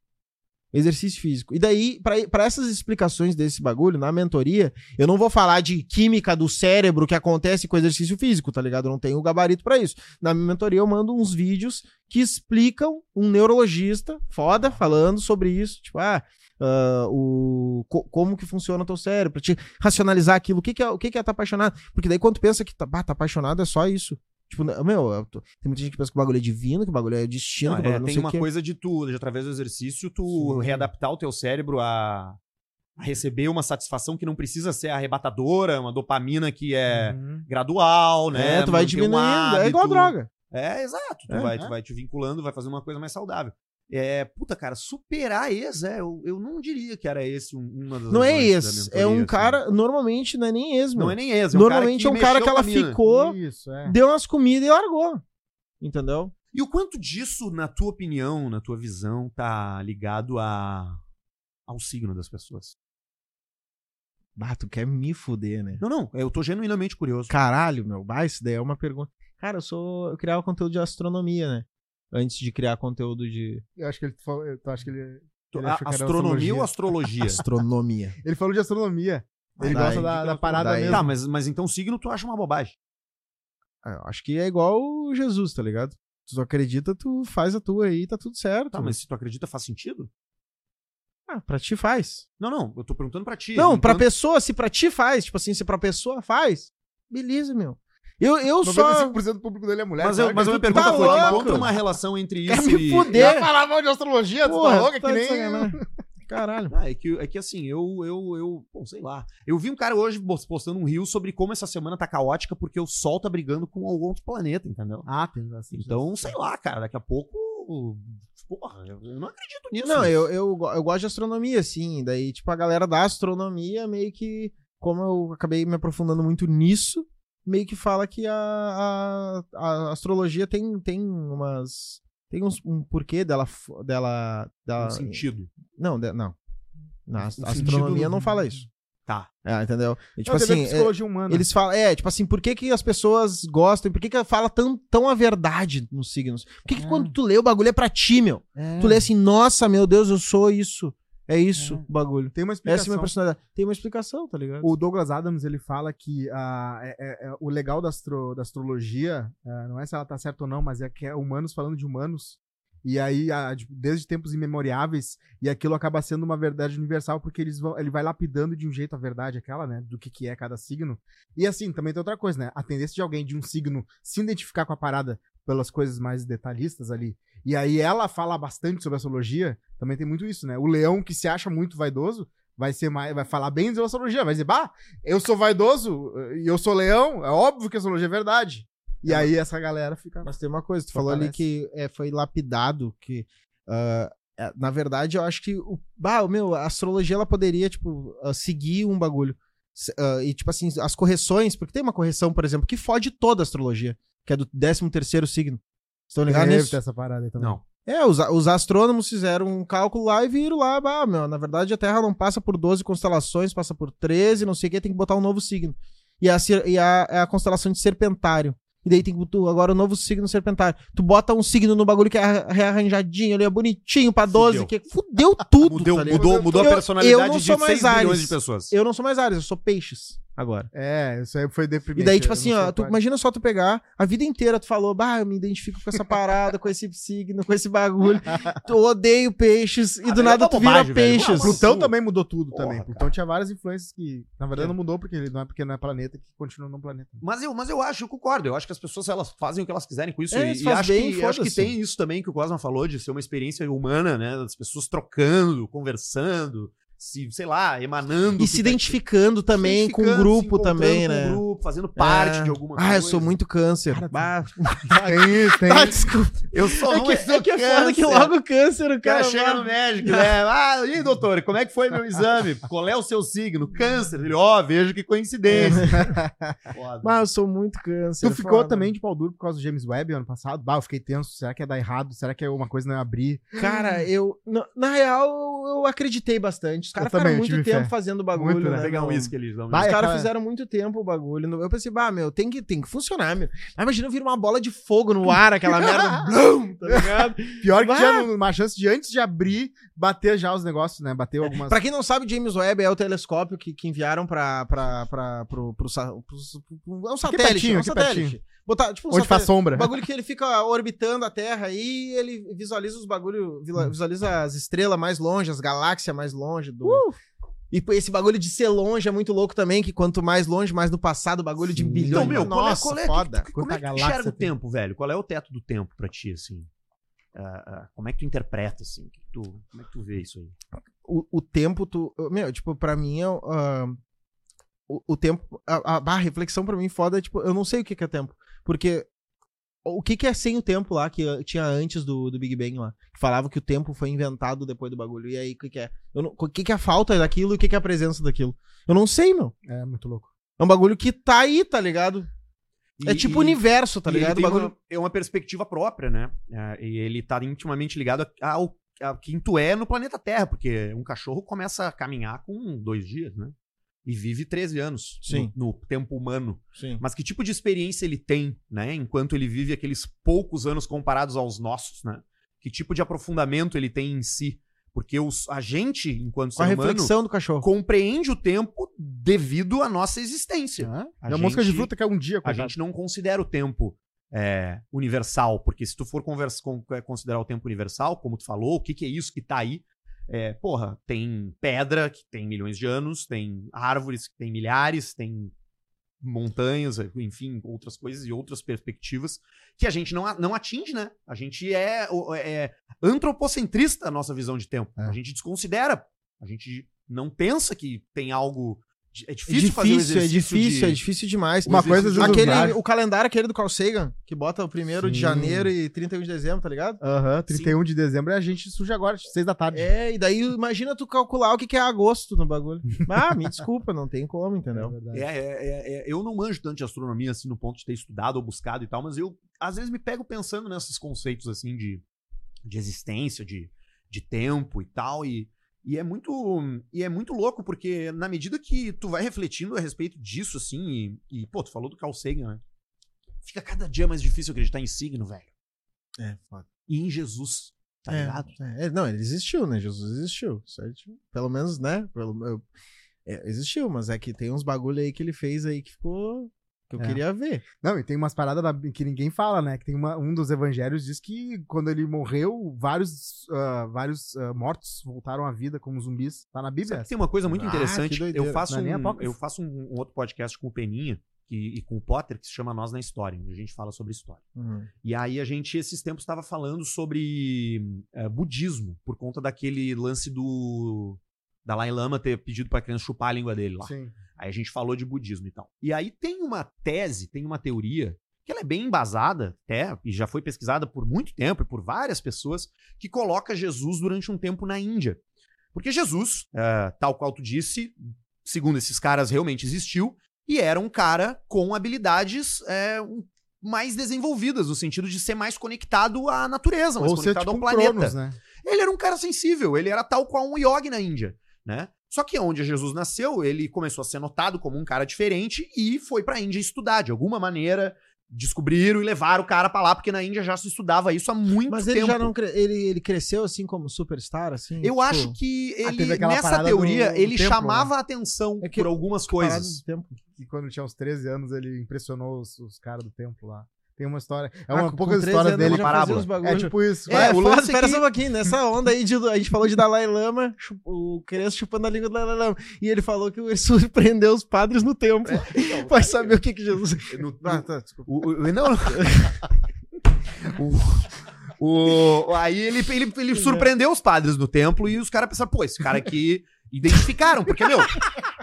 S2: Exercício físico. E daí, pra essas explicações desse bagulho, na mentoria, eu não vou falar de química do cérebro que acontece com exercício físico, tá ligado? Eu não tenho gabarito pra isso. Na minha mentoria, eu mando uns vídeos que explicam um neurologista foda falando sobre isso. Tipo, ah. ah, o, co- como que funciona o teu cérebro, pra te racionalizar aquilo, o que que é, o que que é tá apaixonado, porque daí quando pensa que tá, bah, tá apaixonado é só isso, tipo, meu, eu tô- tem muita gente que pensa que o bagulho é divino, que o bagulho é destino,
S1: Não, é,
S2: bagulho não
S1: tem uma coisa de tu, de, através do exercício, tu
S3: Sim.
S1: readaptar o teu cérebro a, receber uma satisfação que não precisa ser arrebatadora, uma dopamina que é
S3: Uhum.
S1: gradual, né?
S2: é, tu vai
S1: Manter um
S2: diminuindo, é igual a droga.
S1: É, exato. Tu,
S2: É,
S1: vai,
S3: é.
S1: tu vai te vinculando, vai fazer uma coisa mais saudável. É, puta, cara, superar ex, é, eu, eu não diria que era esse um, uma das
S2: Não é esse, é um
S1: assim.
S2: cara, normalmente não é nem ex, meu.
S1: Não é nem ex, é
S2: Normalmente é um cara que ela
S1: com a mina.
S2: ficou,
S3: Isso, é.
S2: deu umas comidas e largou, entendeu?
S1: E o quanto disso, na tua opinião, na tua visão, tá ligado a, ao signo das pessoas?
S2: Bah, tu quer me fuder, né?
S1: Não, não, eu tô genuinamente curioso.
S2: Caralho, meu, bah, isso daí é uma pergunta. Cara, eu sou, eu criava conteúdo de astronomia, né? Antes de criar conteúdo de
S3: Eu acho que ele falou. Eu acho que ele. Ele
S1: a- astronomia ou astrologia? [laughs]
S2: astronomia.
S3: Ele falou de astronomia. Ele
S2: Daí-
S3: gosta da, da parada
S2: daí-
S3: mesmo.
S1: tá, mas, mas então signo tu acha uma bobagem.
S2: Ah, Eu acho que é igual o Jesus, tá ligado? Tu acredita, tu faz a tua aí, tá tudo certo.
S1: Tá, mas se tu acredita faz sentido?
S2: Ah, pra ti faz.
S1: Não, não, eu tô perguntando pra ti.
S2: Não, pra
S1: Enquanto-
S2: pessoa, se pra ti faz, tipo assim, se pra pessoa faz, beleza, meu. Eu, eu só.
S3: 95% do público dele é mulher.
S1: Mas, eu, mas minha
S3: Tu
S1: pergunta
S2: tá
S1: foi:
S2: louco?
S1: encontra uma relação entre
S2: Quer
S1: isso
S2: me
S1: e.
S2: fuder?
S3: Já falar mal de astrologia, tu
S2: Porra,
S3: tá louca?
S2: tá
S3: que nem.
S2: Caralho.
S1: Ah, é, que, é que assim, eu, eu, eu, bom, sei lá. Eu vi um cara hoje postando um rio sobre como essa semana tá caótica porque o Sol tá brigando com algum outro planeta, entendeu?
S3: Ah, tem bastante.
S1: Então, sei lá, cara, daqui a pouco. Porra, eu eu não acredito nisso.
S2: Não, eu, eu, eu gosto de astronomia, assim. Daí, tipo, a galera da astronomia meio que. Como eu acabei me aprofundando muito nisso, meio que fala que a, a, a astrologia tem, tem umas. Tem uns, um porquê dela. dela, dela
S1: Um sentido.
S2: Não, de- não. Na
S1: Um
S2: astronomia não fala isso.
S1: Tá.
S2: É, entendeu? E, tipo
S3: Não,
S2: assim, é,
S3: humana.
S2: eles falam, é, tipo assim, por que, que as pessoas gostam? Por que, que fala tão, tão a verdade nos signos? Por que, que
S3: É.
S2: quando tu lê o bagulho é pra ti, meu?
S3: É.
S2: Tu lê assim, nossa, meu Deus, eu sou isso. É isso
S3: É.
S2: o bagulho.
S3: Tem uma
S2: Essa é
S3: explicação.
S2: minha personalidade. Tem uma explicação, tá ligado?
S3: O Douglas Adams ele fala que ah, é- é- o legal da, astro- da astrologia ah, não é se ela tá certa ou não, mas é que é humanos falando de humanos. E aí, de- desde tempos imemoriáveis, e aquilo acaba sendo uma verdade universal, porque eles vão, ele vai lapidando de um jeito a verdade, aquela, né? Do que, que é cada signo. E assim, também tem outra coisa, né? A tendência de alguém de um signo se identificar com a parada pelas coisas mais detalhistas ali. E aí ela fala bastante sobre astrologia, também tem muito isso, né? O leão que se acha muito vaidoso vai ser mais, vai falar bem de astrologia, vai dizer, bah, eu sou vaidoso e eu sou leão, é óbvio que a astrologia é verdade. E aí essa galera fica.
S2: Mas tem uma coisa, tu falou ali
S3: parece.
S2: que é, foi lapidado, que. é, na verdade, eu acho que. O, bah, meu, a astrologia ela poderia, tipo, ah, seguir um bagulho. Ah, e, tipo assim, as correções, porque tem uma correção, por exemplo, que fode toda a astrologia, que é do 13 terceiro signo. Estão ligados
S3: Deve
S2: nisso?
S3: ter essa parada aí também.
S1: Não.
S2: É, os, os astrônomos fizeram um cálculo lá e viram lá, bah, meu, na verdade a Terra não passa por 12 constelações, passa por 13, não sei o que, tem que botar um novo signo. E a, e a, é a constelação de Serpentário. E daí tem tu, agora o novo signo Serpentário. Tu bota um signo no bagulho que é arra- rearranjadinho ali, é bonitinho pra 12,
S1: Fudeu.
S2: que fudeu tudo.
S1: Mudou,
S2: tá
S1: mudou, mudou a
S2: Eu- eu
S1: personalidade
S2: não
S1: de
S2: sou mais
S1: 6 milhões
S2: Ares.
S1: de pessoas.
S2: Eu não sou mais Ares, eu sou peixes agora.
S3: É, isso aí foi deprimente.
S2: E daí, tipo assim, ó, tu,
S3: pai.
S2: imagina só tu pegar, a vida inteira tu falou, bah, eu me identifico com essa parada, com esse signo, com esse bagulho. [laughs] Tu odeio peixes, e
S1: Ah,
S2: do nada
S1: é
S2: tu vira
S1: velho.
S2: peixes.
S1: Não,
S3: Plutão também mudou tudo
S1: Porra,
S3: também.
S1: cara.
S3: Plutão tinha várias influências que, na verdade,
S1: É.
S3: não mudou porque ele não é porque não é planeta que continua no planeta.
S1: Mas eu, mas eu acho, eu concordo. Eu acho que as pessoas elas fazem o que elas quiserem com isso.
S2: É,
S1: e e acho,
S2: bem,
S1: que, acho que tem isso também que o Cosma falou, de ser uma experiência humana, né? Das pessoas trocando, conversando, se, sei lá, emanando.
S2: E
S1: o
S2: se
S1: tá-
S2: identificando também com o
S1: identificando, se
S2: grupo
S1: encontrando
S2: também,
S1: com o
S2: né?
S1: grupo, fazendo parte
S2: É.
S1: de alguma
S2: Ah,
S1: coisa.
S2: eu sou muito câncer.
S3: Cara,
S2: Bah, [laughs]
S3: Tem isso, tem
S2: ah,
S3: isso.
S2: desculpa.
S1: Eu sou
S2: É que, é que é foda que logo câncer, o
S1: O cara
S2: cara.
S1: chega no médico, né? [laughs] Ah, e aí, doutor, como é que foi meu exame? Qual é o seu signo? Câncer. Ele, ó, vejo que coincidência. [laughs] Foda.
S2: Mas eu sou muito câncer.
S3: Tu ficou
S2: foda.
S3: também de pau duro por causa do James Webb ano passado? Bah, eu fiquei tenso. Será que ia dar errado? Será que uma coisa não ia abrir?
S2: Cara, eu. Na, na real, eu acreditei bastante. Os caras ficaram muito tempo
S3: fé.
S2: fazendo o bagulho.
S3: Muito, né?
S2: né?
S1: pegar um
S2: Não-
S1: uísque
S3: Vai,
S2: Os
S1: uísque.
S2: caras fizeram muito tempo o bagulho. Eu pensei, bah, meu, tem que, tem que funcionar, meu. Mas imagina vir uma bola de fogo no ar, aquela merda. [laughs] blum, tá ligado?
S3: Pior que tinha uma chance de antes de abrir, bater já os negócios, né? Bateu algumas.
S2: Pra quem não sabe, James Webb é o telescópio que, que enviaram pra, pra, pra, pro, pro, pro- pro- É um satélite,
S3: pertinho,
S2: é um
S3: aqui
S2: satélite. Botar, tipo um
S3: Onde faz sombra.
S2: O bagulho que ele fica orbitando a Terra e ele visualiza os bagulho, vila- visualiza as estrelas mais longe, as galáxias mais longe do. E pô, esse bagulho de ser longe é muito louco também, que quanto mais longe, mais no passado, o bagulho de
S3: Sim.
S2: bilhões.
S1: Então, meu, qual é,
S2: Nossa,
S1: qual é,
S2: foda.
S1: que- que- como é que tu enxerga
S3: galáxia
S1: o
S3: tem?
S1: tempo, velho? Qual é o teto do tempo pra ti, assim? Ah, ah, como é que tu interpreta, assim? Que tu, como é que tu vê isso aí?
S2: o, o tempo, tu. Meu, tipo, pra mim é. ah, o, o tempo. A, a, a reflexão pra mim foda é, tipo, eu não sei o que, que é tempo. Porque. O que, que é sem o tempo lá, que tinha antes do, do Big Bang lá? Que falava que o tempo foi inventado depois do bagulho. E aí, o que, que é? Eu não- o que, que é a falta daquilo e o que, que é a presença daquilo? Eu não sei, meu.
S3: É, muito louco.
S2: É um bagulho que tá aí, tá ligado? é tipo
S1: e-
S2: universo, tá ligado? Bagulho.
S1: uma, é uma perspectiva própria, né? Ah, e ele tá intimamente ligado ao, a quem tu é no planeta Terra, porque um cachorro começa a caminhar com dois dias, né? E vive 13 anos
S2: Sim.
S1: No, no tempo humano.
S2: Sim.
S1: Mas que tipo de experiência ele tem, né? Enquanto ele vive aqueles poucos anos comparados aos nossos, né? Que tipo de aprofundamento ele tem em si? Porque os, a gente, enquanto
S2: a
S1: ser humano,
S2: do cachorro.
S1: compreende o tempo devido à nossa existência.
S3: Ah,
S1: A
S3: e a música de
S1: gente-
S3: fruta que é um dia,
S1: A
S3: coitado.
S1: gente não considera o tempo é, universal, porque se tu for conversa, con- é, considerar o tempo universal, como tu falou, o que, que é isso que tá aí? É, porra, tem pedra que tem milhões de anos, tem árvores que tem milhares, tem montanhas, enfim, outras coisas e outras perspectivas que a gente não, não atinge, né? A gente é, o- é antropocentrista a nossa visão de tempo.
S3: É.
S1: A gente desconsidera. A gente não pensa que tem algo. É
S2: É
S1: difícil, fazer um
S2: difícil, é difícil,
S1: de-
S2: é difícil demais.
S3: Uma coisa
S2: Aquele, o calendário aquele do Carl Sagan, que bota o primeiro de
S3: Sim.
S2: janeiro e 31 de dezembro, tá ligado?
S3: Aham, 31 de dezembro e a gente surge agora, 6 da tarde.
S2: É, e daí imagina tu calcular o que que é agosto no bagulho. [laughs] Ah, me desculpa, não tem como, entendeu?
S3: verdade.
S1: É, é, é, é, eu não manjo tanto de astronomia assim no ponto de ter estudado ou buscado e tal, mas eu às vezes me pego pensando nesses conceitos assim de, de existência, de, de tempo e tal, e, e é muito e é muito louco porque na medida que tu vai refletindo a respeito disso assim, e, e, pô, tu falou do Carl Sagan, né? Fica cada dia mais difícil acreditar em signo, velho.
S2: É, foda.
S1: E em Jesus, tá
S2: é,
S1: ligado?
S2: é, não, ele existiu, né? Jesus existiu, certo? Pelo menos, né? Pelo, eu- é, existiu, mas é que tem uns bagulho aí que ele fez aí que ficou. Que eu
S3: É.
S2: queria ver.
S3: Não, e tem umas paradas da- que ninguém fala, né? Que tem uma- um dos evangelhos diz que quando ele morreu, vários, ah, vários ah, mortos voltaram à vida como zumbis. Tá na Bíblia.
S1: Sabe tem uma coisa muito
S2: Ah,
S1: interessante.
S2: doideira.
S1: Eu faço,
S3: é
S1: um, eu faço um, um outro podcast com o Peninha que- e com o Potter que se chama Nós na História, onde a gente fala sobre história.
S2: Uhum.
S1: E aí a gente, esses tempos, estava falando sobre eh, budismo, por conta daquele lance do Dalai Lama ter pedido pra criança chupar a língua dele lá.
S3: Sim.
S1: Aí a gente falou de budismo e tal. E aí tem uma tese, tem uma teoria, que ela é bem embasada até, e já foi pesquisada por muito tempo e por várias pessoas, que coloca Jesus durante um tempo na Índia. Porque Jesus, eh, tal qual tu disse, segundo esses caras, realmente existiu, e era um cara com habilidades um- mais desenvolvidas, no sentido de ser mais conectado à natureza, mais
S3: Ou ser
S1: conectado
S3: tipo
S1: ao
S3: um
S1: planeta.
S3: Cronos, né?
S1: Ele era um cara sensível, ele era tal qual um yogi na Índia, né? Só que onde Jesus nasceu, ele começou a ser notado como um cara diferente e foi pra Índia estudar. De alguma maneira, descobriram e levaram o cara pra lá, porque na Índia já se estudava isso há muito
S2: Mas
S1: tempo.
S2: ele já não. cre- Ele, ele cresceu assim como superstar, assim?
S1: Eu
S2: tipo,
S1: acho que
S3: Ah,
S1: ele, nessa teoria,
S3: do-
S1: ele
S3: templo,
S1: chamava a atenção
S2: É
S1: por algumas
S2: parada
S1: coisas.
S2: do tempo.
S3: Que quando tinha uns 13 anos ele impressionou os, os caras do templo lá. Tem uma história. É
S2: Ah,
S3: uma
S2: com
S3: poucas
S2: 13
S3: histórias
S2: anos
S3: dele.
S1: parábola.
S3: É tipo isso.
S1: É,
S2: É,
S1: o lance
S2: Espera
S1: é que-
S2: só um pouquinho, nessa onda aí, de, a gente falou de Dalai Lama, chu- o Crespo chupando a língua do Dalai Lama, e ele falou que ele [laughs] surpreendeu os padres no templo. [laughs]
S1: então,
S2: Vai saber o que que Jesus... [laughs]
S1: No-
S2: Ah, tá, desculpa.
S1: o- o- não, não. O- o- aí ele, ele, ele surpreendeu os padres no templo e os caras pensaram, pô, esse cara aqui identificaram, porque, meu,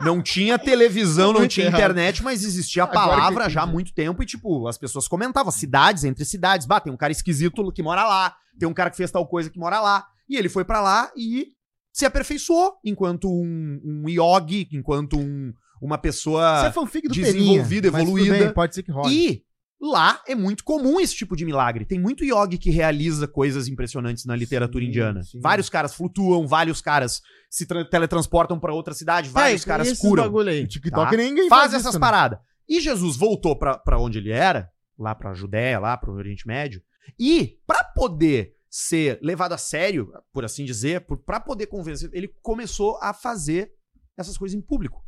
S1: não tinha televisão, não tinha internet, mas existia a palavra já há muito tempo e, tipo, as pessoas comentavam, cidades entre cidades, bah, tem um cara esquisito que mora lá, tem um cara que fez tal coisa que mora lá, e ele foi pra lá e se aperfeiçoou enquanto um, um yogi, enquanto um, uma pessoa...
S3: É fanfic do
S1: desenvolvida,
S3: Peninha,
S1: evoluída.
S3: bem, pode ser que role.
S1: E lá é muito comum esse tipo de milagre. Tem muito yogi que realiza coisas impressionantes na literatura
S3: Sim,
S1: indiana.
S3: sim.
S1: Vários caras flutuam, vários caras se tra- teletransportam pra outra cidade, vários
S2: Vai,
S1: caras curam.
S2: bagulho aí.
S3: No TikTok
S1: Tá.
S3: ninguém
S1: Faz
S3: faz
S1: essas
S3: isso,
S1: paradas. E Jesus voltou pra pra onde ele era, lá pra Judéia, lá pro Oriente Médio, e pra poder ser levado a sério, por assim dizer, por, pra poder convencer, ele começou a fazer essas coisas em público.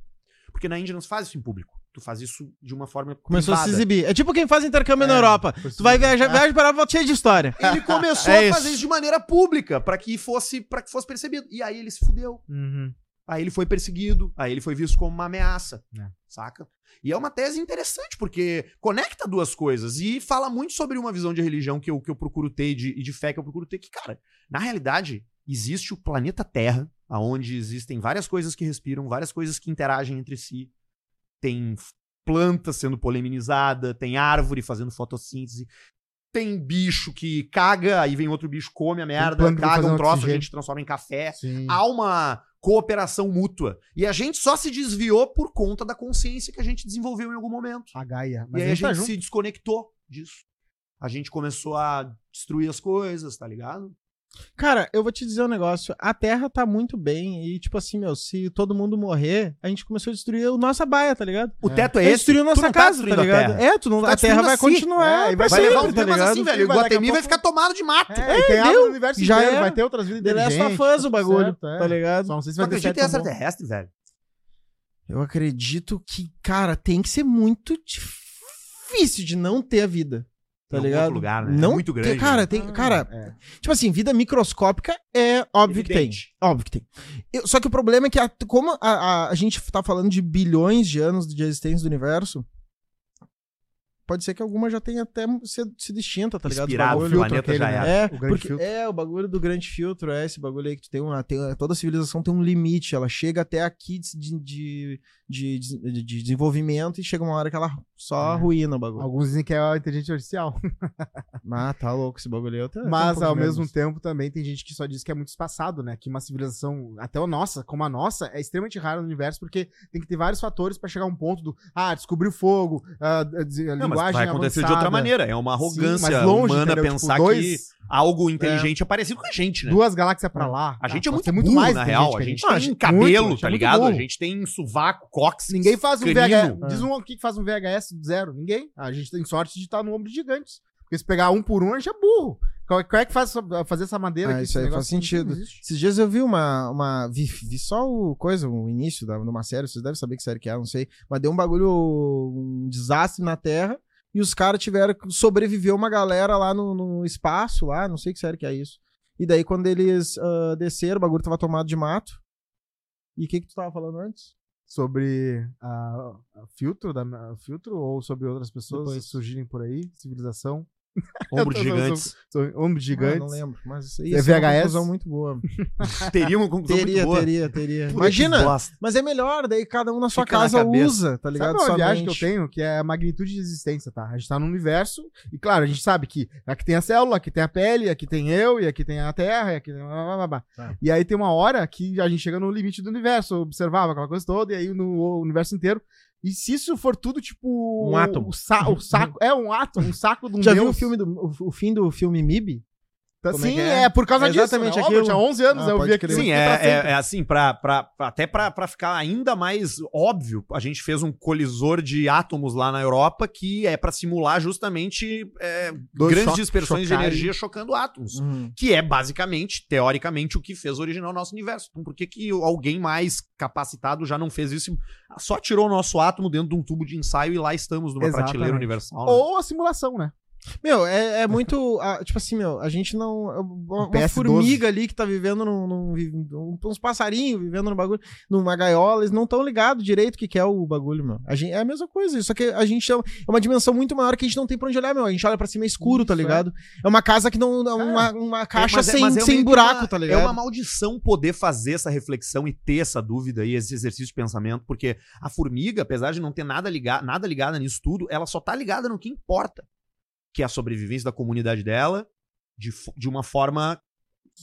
S1: Porque na Índia não se faz isso em público. Tu faz isso de uma forma
S2: Começou a se
S1: privada.
S2: exibir. É tipo quem faz intercâmbio na
S3: É,
S2: Europa.
S3: foi
S2: Tu vai viajar, viaja para volta cheio de história. [laughs]
S1: Ele começou [laughs]
S2: É
S1: a fazer
S2: isso.
S1: de maneira pública, pra que fosse para que fosse percebido. E aí ele se fudeu.
S3: Uhum.
S1: Aí ele foi perseguido, aí ele foi visto como uma ameaça,
S3: É.
S1: saca? E é uma tese interessante, porque conecta duas coisas e fala muito sobre uma visão de religião que eu, que eu procuro ter e de, e de fé que eu procuro ter, que, cara, na realidade, existe o planeta Terra, onde existem várias coisas que respiram, várias coisas que interagem entre si. Tem planta sendo poleminizada, tem árvore fazendo fotossíntese, tem bicho que caga, aí vem outro bicho, come a merda, caga um troço, a
S3: oxigênio.
S1: gente transforma em café
S3: Sim.
S1: há uma cooperação mútua. E a gente só se desviou por conta da consciência que a gente desenvolveu em algum momento.
S3: A Gaia. Mas
S1: e aí a gente
S3: tá
S1: se desconectou disso. A gente começou a destruir as coisas, tá ligado?
S2: Cara, eu vou te dizer um negócio. A Terra tá muito bem e, tipo assim, meu, se todo mundo morrer, a gente começou a destruir a nossa baia, tá ligado?
S1: O
S3: É.
S1: teto é
S2: É
S1: esse.
S2: destruiu
S1: Tu
S2: nossa
S1: não
S2: casa, tá
S1: a
S2: ligado?
S1: Terra.
S2: É, tu não,
S1: Tá
S2: a Terra vai
S1: destruindo a si.
S2: continuar.
S3: É, e vai
S1: Vai
S2: pra
S1: levar um
S2: sempre,
S1: tempo,
S2: tá
S1: assim, velho. O
S3: Vai,
S1: Guatemi vai
S3: pouco-
S1: ficar tomado de mato.
S3: É, e tem água
S2: deu.
S3: no universo
S2: Já
S3: inteiro,
S2: era.
S3: vai ter outras vidas
S2: The Last
S3: inteligentes.
S2: of Us o bagulho,
S3: certo, é.
S2: tá ligado?
S3: Só não sei se vai ter bom.
S1: extraterrestre, velho?
S2: Eu acredito que, cara, tem que ser muito difícil de não ter a vida. Tá
S1: Em
S2: ligado?
S1: outro lugar, né? É
S2: Não
S1: muito
S2: ter-
S1: grande,
S2: Cara,
S1: né?
S2: tem,
S3: Ah,
S2: cara,
S3: é.
S2: tipo assim, vida microscópica é óbvio que
S1: Evidente.
S2: tem. Óbvio que tem. Eu- só que o problema é que, a- como a, a, a gente tá falando de bilhões de anos de existência do universo, pode ser que alguma já tenha até sido, extinta, tá ligado?
S1: Inspirado,
S2: bagulho.
S1: o planeta já
S3: aquele,
S1: era.
S3: né?
S2: É,
S3: O
S2: porque,
S3: filtro.
S2: é, o bagulho do grande filtro, é esse bagulho aí que tu tem uma. Tem, toda civilização tem um limite, ela chega até aqui de, de, de, de- de desenvolvimento e chega uma hora que ela só
S3: É.
S2: arruína o bagulho.
S3: Alguns dizem que é a inteligência artificial. [laughs]
S2: Ah, tá louco esse bagulho aí. Eu tenho um
S3: Mas
S2: pouco
S3: ao
S2: medo
S3: mesmo tempo também tem gente que só diz que é muito espaçado, né? Que uma civilização, até a nossa, como a nossa, é extremamente rara no universo porque tem que ter vários fatores pra chegar a um ponto do ah, descobriu fogo, a, a, a
S1: Não, mas
S3: linguagem
S1: vai acontecer de
S3: avançada.
S1: outra maneira. É uma
S3: Sim,
S1: arrogância
S3: mas longe,
S1: humana
S3: entendeu?
S1: pensar
S3: Tipo, dois-
S1: que algo inteligente é parecido com a gente, né?
S3: duas galáxias pra lá.
S1: A
S3: tá?
S1: gente é
S3: Pode
S1: muito,
S3: ser
S1: burro,
S3: mais
S1: na
S3: inteligente
S1: real. A gente
S3: Não,
S1: tem
S3: muito,
S1: cabelo,
S3: a
S1: tá
S3: gente é muito
S1: ligado? A gente tem sovaco, cóccix.
S3: Ninguém faz um
S1: canino.
S3: VHS. Diz um que faz um VHS do zero. Ninguém. A gente tem sorte de estar no ombro de gigantes. Porque se pegar um por um, a gente é burro. Qual, qual é que faz essa- fazer essa madeira
S2: Ah,
S3: aqui?
S2: isso aí faz sentido. Esses dias eu vi uma. uma vi, vi só o coisa, o início da, de uma série, vocês devem saber que série que é, não sei. Mas deu um bagulho, um desastre na Terra. E os caras tiveram que sobreviver uma galera lá no, no espaço, lá, não sei que série que é isso. E daí, quando eles ah, desceram, o bagulho tava tomado de mato. E o que, que tu tava falando antes?
S3: Sobre a, a filtro, da, a filtro ou sobre outras pessoas
S2: Depois.
S3: surgirem por aí, civilização.
S1: Ombro de
S3: Eu tô-
S1: gigantes.
S3: Ombros
S2: Ah,
S3: gigantes.
S2: não lembro. Mas isso aí
S3: É
S2: isso é uma
S3: VHS?
S2: conclusão muito boa. [laughs]
S1: Teria uma conclusão
S2: Teria,
S1: muito boa.
S2: teria, teria. Imagina, mas é melhor, daí cada um na sua
S1: Fica na
S2: casa
S1: cabeça.
S2: usa, tá ligado?
S3: Sabe uma viagem que eu tenho? Que é a magnitude de existência, tá? A gente tá num universo, e claro, a gente sabe que aqui tem a célula, aqui tem a pele, aqui tem eu, e aqui tem a Terra, e aqui tem. blá, blá, blá, blá.
S2: Tá.
S3: E aí tem uma hora que a gente chega no limite do universo, observava aquela coisa toda, e aí no universo inteiro. E se isso for tudo tipo.
S2: Um átomo.
S3: O, sa- o [laughs] saco. É um átomo, um saco de um
S2: Já
S3: deus.
S2: viu o filme do o, o fim do filme MIB?
S3: Tá,
S2: é
S3: sim, é?
S2: é?
S3: por causa
S2: É
S3: disso.
S2: exatamente
S3: né?
S2: Aquilo.
S3: tinha 11 anos,
S2: Ah,
S3: eu vi aquilo.
S1: Sim, é, é, é assim, pra, pra, até pra, pra ficar ainda mais óbvio, a gente fez um colisor de átomos lá na Europa que é pra simular justamente é, grandes dispersões de energia chocando átomos.
S2: Uhum.
S1: Que é basicamente, teoricamente, o que fez originar o nosso universo. Então, por que, que alguém mais capacitado já não fez isso? Só tirou o nosso átomo dentro de um tubo de ensaio e lá estamos numa
S3: Exatamente.
S1: prateleira universal. né?
S3: Ou a simulação, né?
S2: Meu, é, é muito. ah, tipo assim, meu, a gente não. Uma, uma
S3: PS12.
S2: formiga ali que tá vivendo num. num- uns passarinhos vivendo no bagulho, numa gaiola, eles não estão ligados direito o que, que é o bagulho, meu. A gente, é a mesma coisa, só que a gente é é uma dimensão muito maior que a gente não tem pra onde olhar, meu. A gente olha pra cima é escuro, tá
S3: é.
S2: ligado? É uma casa que não. é Uma, uma caixa
S1: é-
S2: sem,
S1: é
S2: sem buraco,
S1: uma-
S2: tá ligado?
S1: É uma maldição poder fazer essa reflexão e ter essa dúvida e esse exercício de pensamento, porque a formiga, apesar de não ter nada ligado, nada ligada nisso tudo, ela só tá ligada no que importa, que é a sobrevivência da comunidade dela de, de uma forma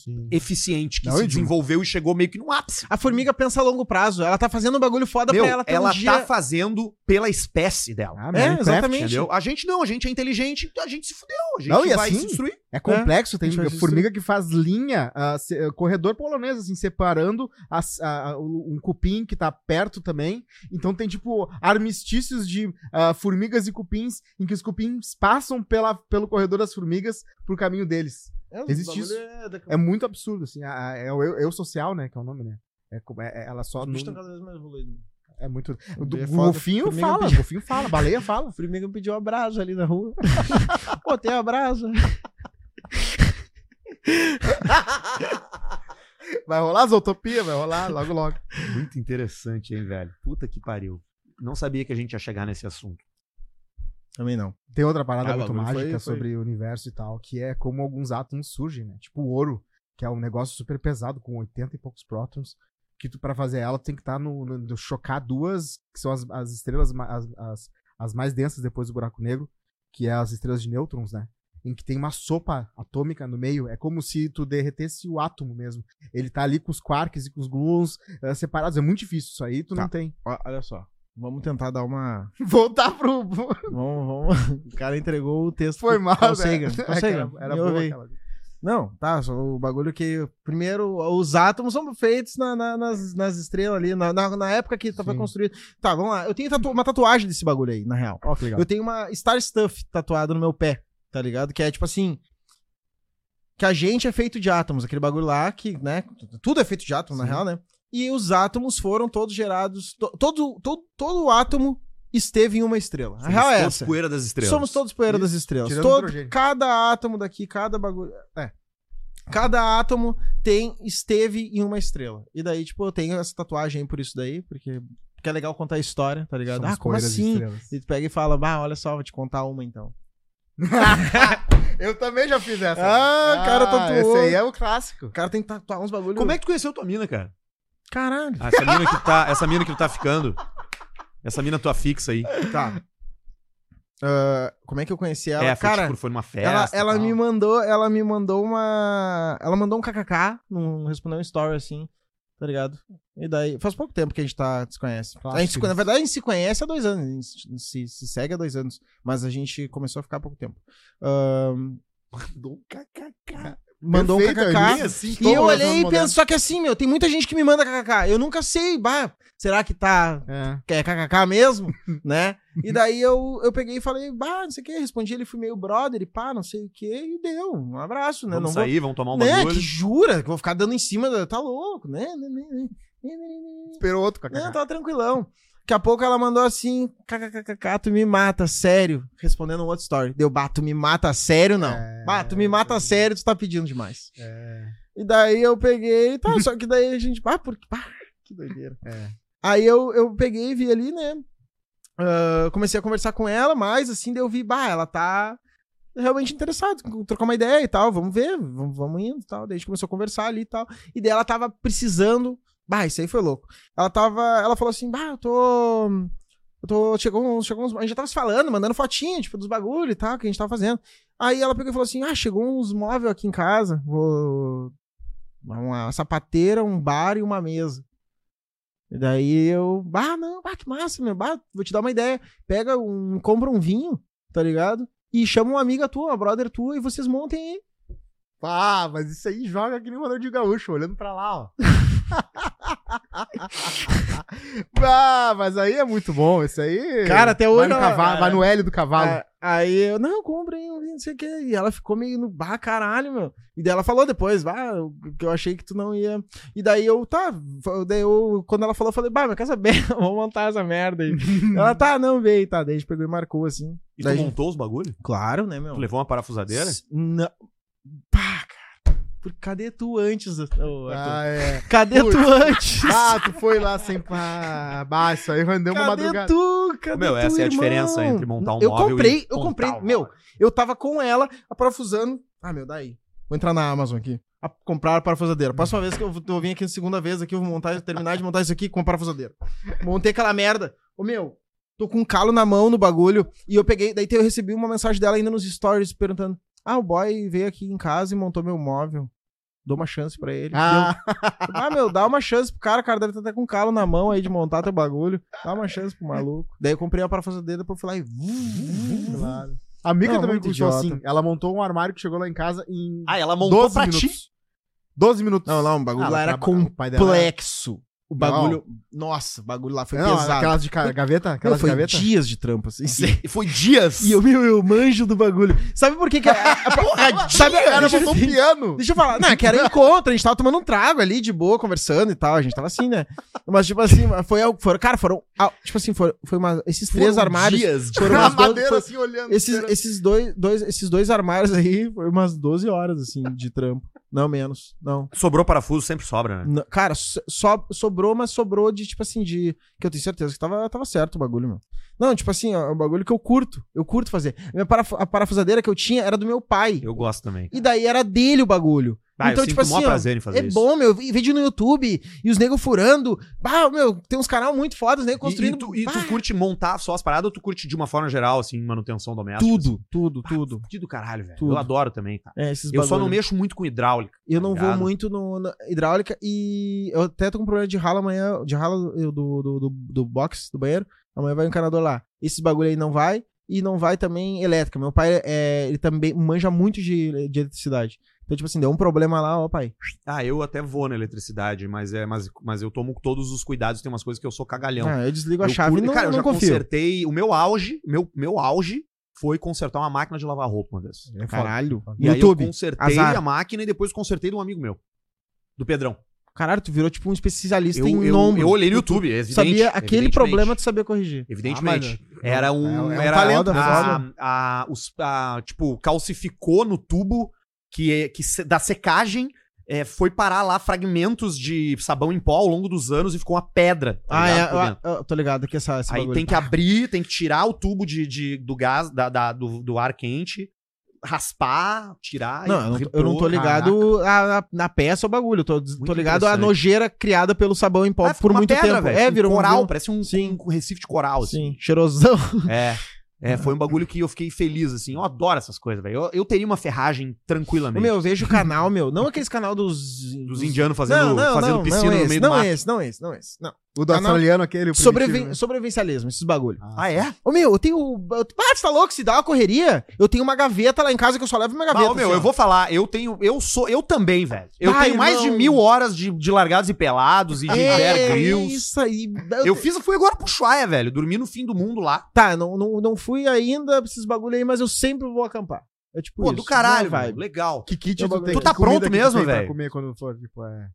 S3: Sim.
S1: eficiente, que
S3: Não,
S1: se
S3: de
S1: desenvolveu e chegou meio que no ápice.
S2: A formiga pensa a longo prazo. Ela tá fazendo um bagulho foda
S1: Meu,
S2: pra ela ter
S1: ela
S2: um dia...
S1: tá fazendo pela espécie dela.
S3: Ah,
S2: É,
S3: Minecraft,
S2: exatamente.
S1: Entendeu? A gente não, a gente é inteligente, a gente se fudeu, a gente
S3: Não, e
S1: vai
S3: assim,
S1: se destruir.
S3: É complexo, tem
S2: vai se
S3: formiga que faz linha, ah, se- ah, corredor polonês, assim, separando as- o- um cupim que tá perto também. Então tem, tipo, armistícios de ah, formigas e cupins, em que os cupins passam pela, pelo corredor das formigas pro caminho deles.
S2: É,
S3: existe isso.
S2: É, da-
S3: É muito absurdo, assim. a- a- é o eu, eu social, né, que é o nome, né? É, como- é- é- ela só.
S2: Os estão cada vez mais evoluídos.
S3: é muito. O, do-
S2: É
S3: o golfinho fala,
S2: pedi-
S3: o golfinho fala, baleia fala. [laughs]
S2: A formiga pediu a brasa ali na rua. [laughs] Pô, tem a brasa. [laughs]
S3: Vai rolar as utopias, vai rolar logo, logo.
S1: Muito interessante, hein, velho? Puta que pariu. Não sabia que a gente ia chegar nesse assunto.
S2: Também não.
S3: Tem outra parada
S2: Ah,
S3: muito mágica
S2: foi- foi-
S3: sobre o universo e tal, que é como alguns átomos surgem, né? Tipo o ouro, que é um negócio super pesado, com 80 e poucos prótons, que tu, pra fazer ela, tu tem que estar no, no- no- chocar duas, que são as, as estrelas, as, as, as mais densas depois do buraco negro, que é as estrelas de nêutrons, né? Em que tem uma sopa atômica no meio, é como se tu derretesse o átomo mesmo. Ele tá ali com os quarks e com os gluons eh, separados, é muito difícil isso aí, tu
S2: Tá.
S3: não tem.
S2: Olha só. Vamos tentar dar uma. [laughs]
S3: Voltar pro...
S2: Vamos, vamos. O cara entregou o texto.
S3: Foi mal,
S2: Carl
S3: né?
S2: Sagan. [laughs]
S3: É era, era boa aquela.
S2: Não, tá. Só o bagulho que. Primeiro, os átomos são feitos na- na- nas, nas estrelas ali, na, na, na época que foi
S3: Sim.
S2: construído. Tá, vamos lá. Eu tenho tatu- uma tatuagem desse bagulho aí, na real.
S3: Legal.
S2: Eu tenho uma Star Stuff tatuada no meu pé, tá ligado? Que é tipo assim. Que a gente é feito de átomos, aquele bagulho lá que, né? Tudo é feito de átomo, na
S3: Sim.
S2: real, né? E os átomos foram todos gerados. to- todo, todo, todo átomo esteve em uma estrela. A
S1: Somos
S2: real é
S1: todos
S2: essa.
S1: poeira das estrelas.
S2: Somos todos poeira das estrelas. Todo, cada átomo daqui, cada bagulho. É. Cada átomo tem, esteve em uma estrela. E daí, tipo, eu tenho essa tatuagem aí por isso daí, porque, porque é legal contar a história, tá ligado?
S3: Somos
S2: ah, como assim?
S3: estrelas.
S2: E tu pega e fala, bah, olha só, vou te contar uma então. [laughs]
S3: Eu também já fiz essa.
S2: Ah, cara, tatuou.
S3: Esse aí é o clássico.
S2: O cara tem que tatuar uns bagulho.
S1: Como é que tu conheceu tua mina, cara?
S2: Caralho.
S1: Ah, essa mina que tá, essa mina que tu tá ficando. Essa mina tua fixa aí.
S2: Tá. Ah, como é que eu conheci ela?
S1: é, foi,
S2: cara,
S1: tipo, foi numa festa.
S2: ela, ela
S1: tal.
S2: me mandou, ela me mandou uma, ela mandou um kkk, não respondeu um story assim, tá ligado? E daí, faz pouco tempo que a gente tá, se conhece. A gente, na verdade, a gente se conhece há dois anos, a gente se, se segue há dois anos, mas a gente começou a ficar há pouco tempo. Ahn,
S1: Mandou um kkk.
S2: Mandou
S3: Perfeito,
S2: um
S3: é
S2: kkk.
S1: assim,
S2: E eu olhei e penso, só que assim, meu, tem muita gente que me manda kkk. Eu nunca sei, bah, será que tá
S3: É.
S2: é kkk mesmo, [laughs] né? E daí eu, eu peguei e falei, bah, não sei o que, respondi, ele fui meio brother e pá, não sei o que, e deu, um abraço, né?
S1: Vamos
S2: não
S1: sair, vamos tomar um
S2: vou, né,
S1: bagulho.
S2: que jura que vou ficar dando em cima, da, tá louco, né? né, né, né, né,
S3: Esperou outro kkk.
S2: Não, tava tranquilão. Daqui a pouco ela mandou assim, kkkk, tu me mata, sério, respondendo um outro story. Deu, bah, tu me mata, sério, não.
S3: É,
S2: bah, tu me mata, sério, tu tá pedindo demais.
S3: É.
S2: E daí eu peguei, tá, só que daí a gente, ah, por, pá, que doideira.
S3: É.
S2: Aí eu, eu peguei e vi ali, né? ah, comecei a conversar com ela, mas assim, daí eu vi, bah, ela tá realmente interessada, trocar uma ideia e tal, vamos ver, vamos, vamos indo e tal. Daí a gente começou a conversar ali e tal. E daí ela tava precisando. Bah, isso aí foi louco. Ela tava. Ela falou assim, bah, eu tô. Eu tô. Chegou uns. Chegou uns a gente já tava se falando, mandando fotinha, tipo, dos bagulho e tal, que a gente tava fazendo. Aí ela pegou e falou assim: Ah, chegou uns móveis aqui em casa. Vou. Uma sapateira, um bar e uma mesa. E daí eu, bah, não, bah, que massa, meu, bah, vou te dar uma ideia. Pega um, compra um vinho, tá ligado? E chama uma amiga tua, uma brother tua, e vocês montem aí.
S3: Ah, mas isso aí joga que nem o Ronaldinho Gaúcho, olhando pra lá, ó. [laughs] [laughs] ah, mas aí é muito bom, isso aí.
S2: Cara, até
S3: vai
S2: hoje
S3: no,
S2: ela-
S3: cavalo, vai no L do cavalo.
S2: Ah, Aí eu, não, comprei não sei o que. E ela ficou meio no bah, caralho, meu. E daí ela falou depois, bah, eu- que eu achei que tu não ia. E daí eu, tá. Daí eu, quando ela falou, eu falei, bah, mas quer saber? [laughs] Vamos montar essa merda aí. [laughs] ela, tá, não, veio, tá. Daí a gente pegou e marcou assim.
S1: E tu
S2: Daí,
S1: montou os bagulho?
S2: Claro, né, meu?
S1: Tu levou uma parafusadeira?
S2: S- Não. Pá, Cadê tu antes?
S3: Ah, é.
S2: Cadê
S3: Putz.
S2: tu antes?
S3: Ah, tu foi lá sem pá. Bah, isso aí rendeu uma
S2: Cadê
S3: madrugada.
S2: tu? Cadê
S1: Meu,
S2: tu,
S1: essa é a
S2: irmão?
S1: diferença entre montar um
S2: eu
S1: móvel
S2: comprei,
S1: e
S2: Eu comprei,
S1: um
S2: meu,
S1: móvel.
S2: eu tava com ela, a parafusando. Ah, meu, daí. Vou entrar na Amazon aqui. A comprar a parafusadeira. Próxima vez que eu, vou- eu vim aqui segunda vez aqui, eu vou montar, terminar de montar isso aqui com a parafusadeira. Montei aquela merda. Ô, meu, tô com um calo na mão no bagulho. E eu peguei, daí eu recebi uma mensagem dela ainda nos stories perguntando: Ah, o boy veio aqui em casa e montou meu móvel. Dou uma chance pra ele.
S3: Ah,
S2: ah, meu, dá uma chance pro cara, cara deve estar até com calo na mão aí de montar teu bagulho. Dá uma chance pro maluco. Daí eu comprei a parafusadeira, depois eu fui lá e.
S3: claro. A Mica
S2: Não,
S3: também
S2: idiota.
S3: assim. Ela montou um armário que chegou lá em casa em
S1: Ah, ela montou
S3: 12
S1: pra
S3: minutos.
S1: ti?
S3: 12 minutos.
S2: Não, não, o bagulho
S3: Ah,
S2: lá
S3: ela
S2: era
S3: o
S2: complexo. O bagulho. Nossa, o bagulho lá foi
S3: Não,
S2: pesado.
S3: aquelas de gaveta? Aquelas de
S2: foi
S3: gaveta?
S2: dias de trampo, assim.
S1: E [laughs] foi dias.
S2: E eu, meu, eu manjo do bagulho. Sabe por que que... a- a- a- sabe,
S3: Ela
S2: deixa,
S3: montou um piano. [laughs]
S2: deixa eu falar. Não, é que era [laughs] encontro, a gente tava tomando um trago ali, de boa, conversando e tal. A gente tava assim, né? Mas, tipo assim, foi algo... Foram, cara, foram... Tipo assim, foram, foi uma, esses três
S1: Foram
S2: armários...
S1: dias de-
S2: Foram umas doze-
S3: madeira
S2: foi-
S3: assim olhando.
S2: esses, esses, dois, dois, esses dois armários aí, foi umas 12 horas, assim, de trampo. Não, menos. Não.
S1: Sobrou parafuso, sempre sobra, né?
S2: Não, cara, so- so- sobrou, mas sobrou de, tipo assim, de. Que eu tenho certeza que tava, tava certo o bagulho, meu. Não, tipo assim, é um bagulho que eu curto. Eu curto fazer. A, paraf- a parafusadeira que eu tinha era do meu pai.
S1: Eu gosto também.
S2: E daí era dele o bagulho.
S1: Ah,
S2: então,
S1: eu
S2: tipo
S1: maior
S2: assim, ó,
S1: prazer em fazer
S2: é
S1: isso.
S2: bom, meu. Vídeo no YouTube e os negros furando. Bah, meu, tem uns canal muito fodas, nego
S1: E-
S2: construindo.
S1: E, tu, e tu
S2: bah,
S1: curte montar só as paradas ou tu curte de uma forma geral, assim, manutenção doméstica?
S2: tudo, tudo,
S1: assim?
S2: tudo.
S1: Fudido do caralho, velho.
S2: Tudo.
S1: Eu adoro também, cara.
S2: É,
S1: Eu só não mexo muito com hidráulica.
S2: Eu
S1: tá
S2: não vou
S1: ligado?
S2: muito no, na hidráulica e eu até tô com problema de ralo amanhã, de ralo do, do, do, do, do box, do banheiro. Amanhã vai um encanador lá. Esses bagulho aí não vai e não vai também elétrica. Meu pai, é, ele também manja muito de, de eletricidade. Então, tipo assim, deu um problema lá, ó, pai.
S1: Ah, eu até vou na eletricidade, mas, é, mas, mas eu tomo todos os cuidados. Tem umas coisas que eu sou cagalhão.
S2: Ah, eu desligo a
S1: Eu
S2: chave e não,
S1: Cara, eu
S2: não
S1: já
S2: confio.
S1: consertei. O meu auge, meu, meu auge foi consertar uma máquina de lavar roupa uma vez.
S3: É.
S2: Caralho.
S1: E aí
S2: YouTube.
S1: eu consertei
S2: azar.
S1: a máquina e depois consertei de um amigo meu. Do Pedrão.
S2: Caralho, tu virou tipo um especialista
S1: Eu,
S2: em
S1: eu,
S2: ombro.
S1: eu olhei no
S2: Tu
S1: YouTube, evidente,
S2: Sabia aquele
S1: evidentemente.
S2: problema, tu sabia corrigir.
S1: Evidentemente.
S3: Ah, mas-
S1: era um.
S3: é é um
S1: era
S3: talento,
S1: a,
S3: foda.
S1: a- os, a- tipo, calcificou no tubo que, é- que da secagem. é, foi parar lá fragmentos de sabão em pó ao longo dos anos e ficou uma pedra. tá
S2: Ah,
S1: ligado,
S2: é.
S1: dentro.
S2: Eu, eu tô ligado que essa,
S1: Aí
S2: bagulho.
S1: tem que abrir, tem que tirar o tubo de, de- do gás, da, da- do, do ar quente, raspar, tirar
S2: Não, eu não, tô-
S1: repor.
S2: eu não tô ligado a- na, na peça o bagulho. Eu tô, tô ligado à nojeira criada pelo sabão em pó
S1: Ah,
S2: por muito
S1: pedra,
S2: tempo.
S1: velho,
S2: É,
S1: um
S2: virou um-
S1: coral,
S2: virou-
S1: parece um,
S2: Sim.
S1: um recife de coral, assim.
S2: Sim, cheirosão.
S1: É. [laughs] É, foi um bagulho que eu fiquei feliz, assim. Eu adoro essas coisas, velho. Eu, eu teria uma ferragem tranquilamente.
S2: Meu, eu vejo o canal, meu. Não aqueles canal dos.
S1: dos indianos fazendo, fazendo piscina
S2: não
S1: no
S2: esse,
S1: meio
S2: não
S1: do mato.
S2: esse, não esse, não esse. Não.
S3: O do
S2: Ah, não.
S3: australiano aquele.
S2: Sobrevi
S3: né?
S2: Sobrevivencialismo, esses bagulho.
S1: Ah, é?
S2: Ô, meu, eu tenho. Eu, ah, você tá louco? Se dá uma correria, eu tenho uma gaveta lá em casa que eu só levo minha gaveta.
S1: Não, meu,
S2: assim,
S1: eu
S2: ó.
S1: vou falar, eu tenho. Eu sou. Eu também, velho. Eu
S2: Vai,
S1: tenho mais de mil horas de, de largados e pelados e de
S2: É,
S1: Bear Grylls.
S2: Isso aí.
S1: Eu fiz, fui agora pro Chuaia, velho. Dormi no fim do mundo lá.
S2: Tá, não, não, não fui ainda pra esses bagulho aí, mas eu sempre vou acampar. É tipo
S1: Pô,
S2: isso.
S1: do caralho,
S2: vai.
S1: velho. Legal.
S3: Que kit
S2: Eu
S3: tu tem?
S1: Tu tá pronto mesmo, velho?
S3: comer quando for, tipo, é...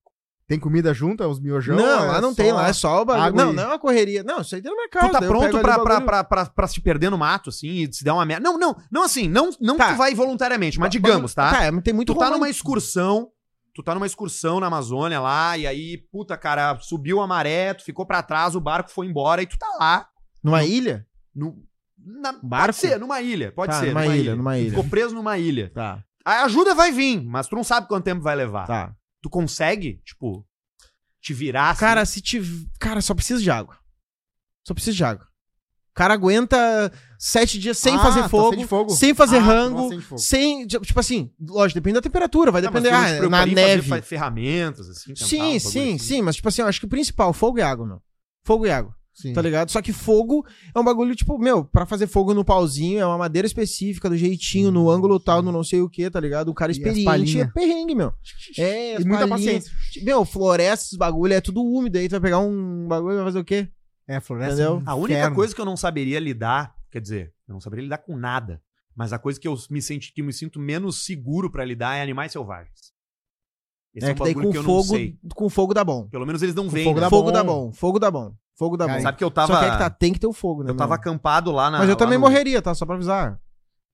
S3: Tem comida junto? Os miojão?
S2: Não,
S3: é
S2: lá não tem, lá é só o bagulho.
S3: água
S2: Não,
S3: e-
S2: não é uma correria. Não, isso aí tem minha casa.
S1: Tu tá pronto pra, pra, pra, pra, pra se perder no mato, assim, e se der uma merda. Não, não, não assim, não, não
S2: Tá.
S1: tu vai voluntariamente, mas digamos, tá?
S2: Tá, mas tem muito
S1: tu tá numa excursão, tu tá numa excursão na Amazônia lá, e aí, puta, cara, subiu a maré, tu ficou pra trás, o barco foi embora, e tu tá lá,
S2: Numa ilha?
S1: no, na,
S2: Barco?
S1: Pode ser, numa ilha, pode
S2: Tá,
S1: ser.
S2: numa ilha, numa ilha.
S1: Ficou preso numa ilha.
S2: Tá,
S1: A ajuda vai vir, mas tu não sabe quanto tempo vai levar.
S2: tá.
S1: Tu consegue, tipo, te virar assim?
S2: Cara, se te. Cara, só precisa de água. Só precisa de água. O cara aguenta sete dias sem
S3: Ah,
S2: fazer
S3: tá
S2: fogo,
S3: sem fogo.
S2: sem fazer
S3: Ah,
S2: rango,
S3: fogo.
S2: sem. Tipo assim, lógico, depende da temperatura, vai
S1: Não,
S2: depender. Ah, na
S1: fazer
S2: neve.
S1: fa- ferramentas, assim,
S2: Sim, sim,
S1: assim?
S2: sim, mas tipo assim, eu acho que o principal, fogo e água, meu. Fogo e água.
S3: Sim.
S2: tá ligado? Só que fogo é um bagulho, tipo, meu, pra fazer fogo no pauzinho é uma madeira específica, do jeitinho, no ângulo tal, no não sei o que, tá ligado? O cara
S3: E
S2: experiente é perrengue, meu. É,
S3: E muita paciência.
S2: Meu, floresta, esses bagulho é tudo úmido aí, tu vai pegar um bagulho e vai fazer o quê?
S3: É, floresta.
S2: Entendeu?
S3: é um
S1: A única
S3: inferno.
S1: coisa que eu não saberia lidar, quer dizer, eu não saberia lidar com nada, mas a coisa que eu me, senti, que me sinto menos seguro pra lidar é animais selvagens. Esse
S2: é que daí com
S1: eu não
S2: fogo, com fogo dá bom.
S1: Pelo menos eles não vêm.
S3: fogo
S1: né?
S3: dá
S2: fogo
S3: bom.
S2: dá bom, fogo dá bom. Fogo
S3: Cara,
S2: bom.
S1: Sabe que eu tava.
S2: Só que é que tá, tem que ter o fogo, né?
S1: eu tava
S2: meu?
S1: acampado lá na.
S2: Mas eu também
S1: no-
S2: morreria, tá? Só pra avisar.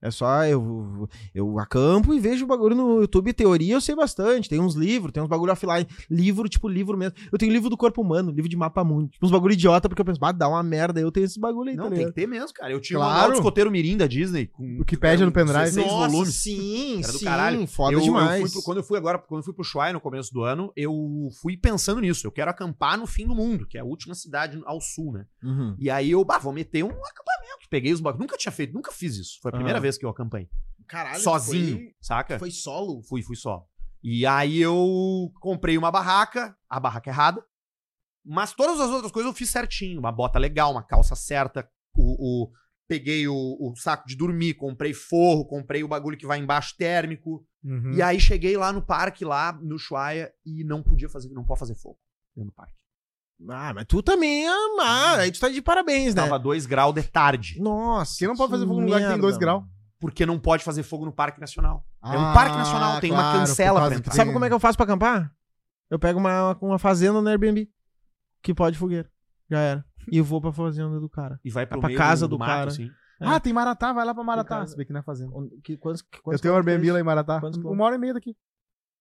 S2: É só eu, eu acampo e vejo o bagulho no YouTube. Teoria eu sei bastante. Tem uns livros, tem uns bagulho offline. Livro, tipo livro mesmo. Eu tenho livro do corpo humano, livro de mapa mundo. Tipo uns bagulho idiota, porque eu penso, bah, dá uma merda. Eu tenho esse bagulho aí,
S1: Não,
S2: tá
S1: tem que ter mesmo, cara. Eu tinha um
S3: Claro.
S1: do escoteiro mirim da Disney. Com,
S3: O que pede no pendrive.
S1: 16
S2: Nossa,
S1: volumes.
S2: sim,
S1: Era do
S2: sim.
S1: caralho.
S2: Foda
S1: eu, eu
S2: demais.
S1: fui pro- quando eu fui agora, quando eu fui pro Shuai no começo do ano, eu fui pensando nisso. Eu quero acampar no fim do mundo, que é a última cidade ao sul, né?
S2: Uhum.
S1: E aí eu, bah, vou meter um acampamento. Peguei os bagulhos. Nunca tinha feito, nunca fiz isso. Foi a primeira
S2: Aham.
S1: vez que eu acampei.
S2: Caralho,
S1: sozinho,
S2: Foi,
S1: saca?
S2: foi solo?
S1: Fui, fui só. E aí eu comprei uma barraca, a barraca errada. Mas todas as outras coisas eu fiz certinho. Uma bota legal, uma calça certa. O, o- peguei o, o saco de dormir, comprei forro, comprei o bagulho que vai embaixo térmico.
S3: Uhum.
S1: E aí cheguei lá no parque, lá no Ushuaia, e não podia fazer, não pode fazer fogo dentro do parque.
S2: Ah, mas tu também, ah, aí tu tá de parabéns, né?
S1: Tava 2 graus de tarde.
S2: Nossa.
S3: Quem não pode fazer fogo num lugar que tem
S2: merda,
S3: dois
S2: mano.
S3: graus?
S1: Porque não pode fazer fogo no Parque Nacional. É um
S3: Ah,
S1: parque nacional, tem uma
S3: claro,
S1: cancela
S3: por causa
S1: pra entrar.
S2: Sabe como é que eu faço pra acampar? Eu pego uma, uma fazenda no Airbnb. Que pode fogueira. Já era. E eu vou pra fazenda do cara.
S1: E vai pro
S2: pra
S1: meio
S2: casa
S1: do,
S2: do
S1: mato,
S2: cara.
S1: assim.
S3: Ah, tem Maratá, vai lá pra Maratá. Se bem que não é fazenda.
S2: Que, quantos,
S3: Eu
S2: quantos
S3: tenho um Airbnb
S2: é
S3: lá em Maratá.
S2: Quantos
S3: Uma hora e meia daqui.